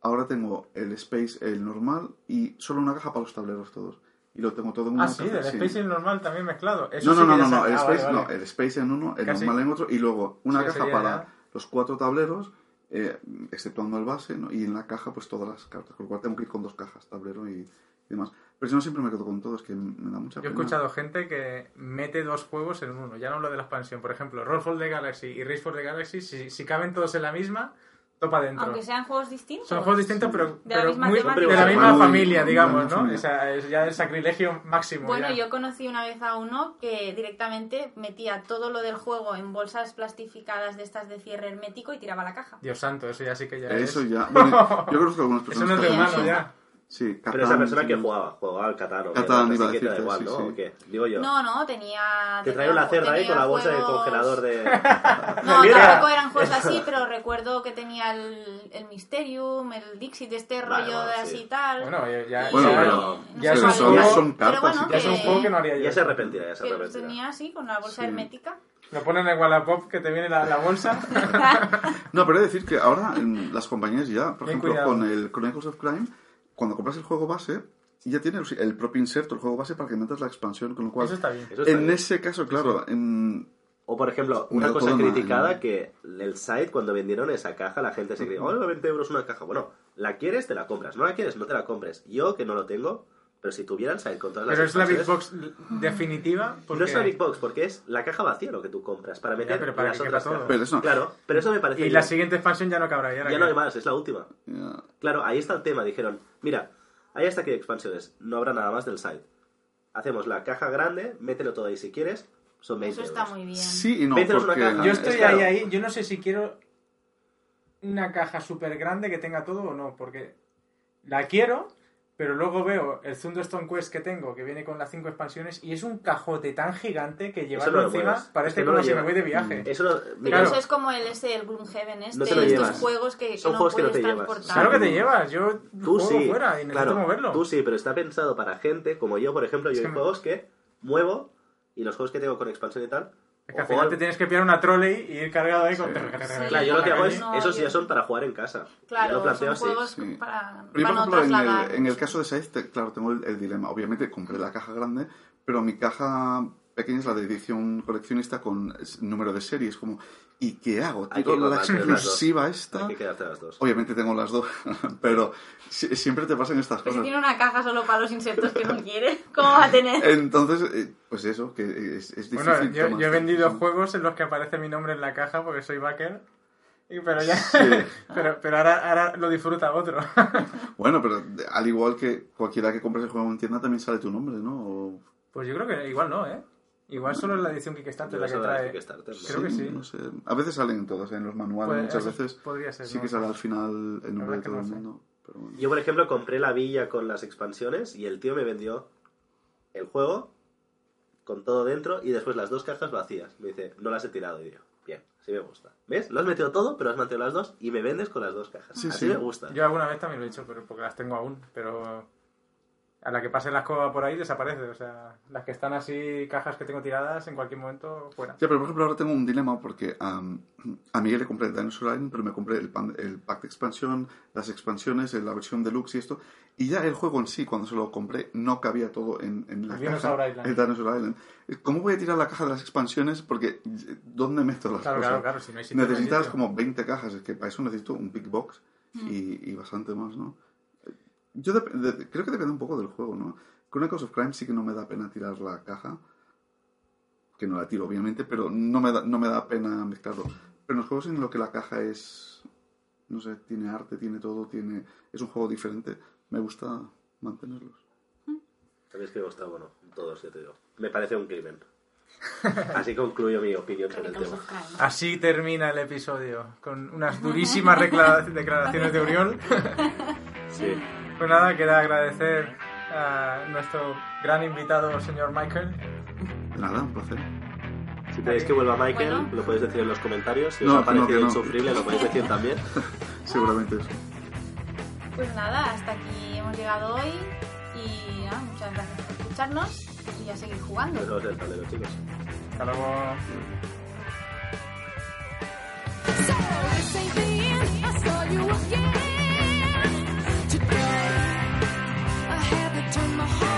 ahora tengo el Space, el normal, y solo una caja para los tableros todos. Y lo tengo todo en una Ah, sí, caja, del Space y el normal también mezclado. Eso no, sí no, no, que no, no, sa- el ah, Space, vale, no, vale. el Space en uno, el Casi. normal en otro, y luego una Sí, caja para ya- los cuatro tableros, eh, exceptuando el base, ¿no? y en la caja pues todas las cartas, con lo cual tengo que ir con dos cajas, tablero y, y demás. Pero si no, siempre me quedo con todo, es que me da mucha Yo he pena. escuchado gente que mete dos juegos en uno. Ya no hablo de la expansión. Por ejemplo, Rollfall de Galaxy y Race for the Galaxy, si, si caben todos en la misma, topa dentro. Aunque sean juegos distintos. Son juegos distintos, pero, De la pero misma muy- de la misma Muy- familia, muy digamos, ¿no? familia. O sea, es ya el sacrilegio máximo. Bueno, ya. yo conocí una vez a uno que directamente metía todo lo del juego en bolsas plastificadas de estas de cierre hermético y tiraba la caja. Dios santo, eso ya sí que ya Eso es... ya. Bueno, yo conozco algunas Eso personas no es de humano eso. ya. Sí, Pero esa Catán, persona sí. que jugaba, jugaba al Catán o Catán, iba a da decirte, igual, sí, ¿no? sí. ¿O qué? Digo yo. No, no, tenía... Te trae tenía- una cerda ahí con la bolsa de juegos- congelador de... No, Mira. tampoco eran juegos así, pero recuerdo que tenía el, el Mysterium, el Dixit, este Vale, rollo vale, de sí. así y tal. Bueno, ya, ya, Bueno, ya- pero- ya es pero un son, juego, son Pero cartas. bueno, ya es un que- juego que no haría yo. Ya se arrepentirá, ya se que arrepentirá. tenía así, con la bolsa Sí. hermética. Lo ponen en Wallapop que te viene la, la bolsa. No, pero he de decir que ahora en las compañías ya, por Ten ejemplo, cuidado. con el Chronicles of Crime, cuando compras el juego base, ya tiene el, propio inserto, el juego base, para que metas la expansión, con lo cual... Eso está bien. Eso está En bien. ese caso, claro, en- O por ejemplo, Una una cosa criticada ¿no? que el site cuando vendieron esa caja la gente se creía, oh, 20 euros una caja. Bueno, la quieres, te la compras. No la quieres, no te la compres. Yo que no lo tengo, pero si tuviera el site con todas las Pero es la Big Box definitiva. Porque... No es la Big Box, porque es la caja vacía lo que tú compras para meter pero para las que otras cajas. Pero eso- Claro, pero eso me parece Y bien. la siguiente expansión ya no cabrá. Ya, Ya no hay más, es la última. ya, Claro, ahí está el tema. Dijeron, mira, hay hasta aquí de expansiones, no habrá nada más del site. Hacemos la caja grande, mételo todo ahí si quieres, son 20 Eso está euros. muy bien. sí y no, porque... caja. Yo Es estoy claro. ahí, ahí. Yo no sé si quiero una caja súper grande que tenga todo o no, porque la quiero, pero luego veo el Thunderstone Quest que tengo, que viene con las cinco expansiones, y es un cajote tan gigante que llevarlo no lo encima mueves. Es parece que no como lo si me llevas. voy de viaje. Eso no, Pero Claro. eso es como el ese, el Gloomhaven este, No te lo estos llevas. juegos que, que Son no juegos que no puedes te llevas. transportar. Claro que te llevas, yo Tú juego sí, fuera y necesito claro, moverlo. tú sí, pero está pensado para gente como yo, por ejemplo, yo Es hay que me- juegos que muevo y los juegos que tengo con expansión y tal. Es que al o final te tienes que pillar una trolley y ir cargado ahí con... Claro, yo lo que hago es, esos ya son para jugar en casa. Claro, lo planteo así. para, en el, en el caso de Scythe, claro, tengo el, dilema. Obviamente compré la caja grande, pero mi caja pequeña es la de edición coleccionista con número de series. Como, ¿y qué hago? ¿Tiro la exclusiva esta? Hay que las dos. Obviamente tengo las dos, pero si- siempre te pasan estas Pero si cosas. tiene una caja solo para los insectos que no quiere, ¿cómo va a tener? Entonces, eh, pues eso, que es, es difícil. Bueno, yo, yo he vendido juegos en los que aparece mi nombre en la caja porque soy backer. Y pero ya. Sí. pero pero ahora, ahora lo disfruta otro. Bueno, pero al igual que cualquiera que compres el juego en tienda también sale tu nombre, ¿no? O- pues yo creo que igual no, ¿eh? Igual solo es la edición Kickstarter Yo la que trae. Creo que sí. No sé. A veces salen todas en los manuales, Puede- muchas veces podría ser, sí no que sale al final el nombre de todo no el mundo. Pero bueno. Yo, por ejemplo, compré la villa con las expansiones y el tío me vendió el juego con todo dentro y después las dos cajas vacías. Me dice, no las he tirado. Y yo, bien, así me gusta. ¿Ves? Lo has metido todo, pero has mantenido las dos y me vendes con las dos cajas. Sí, así sí. me gusta. Yo alguna vez también lo he hecho, pero porque las tengo aún. Pero a la que pase la escoba por ahí desaparece. O sea, las que están así, cajas que tengo tiradas, en cualquier momento fuera. Ya, pero por ejemplo ahora tengo un dilema porque am, a Miguel le compré el Dinosaur Island, pero me compré el, pan- el pack de expansión, las expansiones, la versión deluxe y esto. Y ya el juego en sí, cuando se lo compré, no cabía todo en, en la El caja. Dinosaur Island. El Dinosaur Island. ¿Cómo voy a tirar la caja de las expansiones? Porque ¿dónde meto las Claro, cosas? claro, claro. Si no hay sitio, Necesitas como 20 cajas, es que para eso necesito un big box y, y bastante más, ¿no? Yo dep- de- creo que depende un poco del juego, ¿no? Chronicles of Crime sí que no me da pena tirar la caja, que no la tiro obviamente, pero no me da, no me da pena mezclarlo. Pero en los juegos en los que la caja es no sé, tiene arte, tiene todo, tiene es un juego diferente. Me gusta mantenerlos. Sabéis que me gusta, bueno, todos, yo te digo. Me parece un crimen. Así concluyo mi opinión sobre el tema. Así termina el episodio, con unas durísimas declaraciones de Uriol. Sí. Pues nada, queda agradecer a nuestro gran invitado, señor Michael. Nada, un placer. Si queréis que vuelva Michael, Bueno. lo podéis decir en los comentarios. Si No, os ha no, parecido que no. insufrible, lo podéis decir también. Seguramente eso. Pues nada, hasta aquí hemos llegado hoy y nada, muchas gracias por escucharnos y a seguir jugando. Nos vemos en el tablero, chicos. Hasta luego. my heart.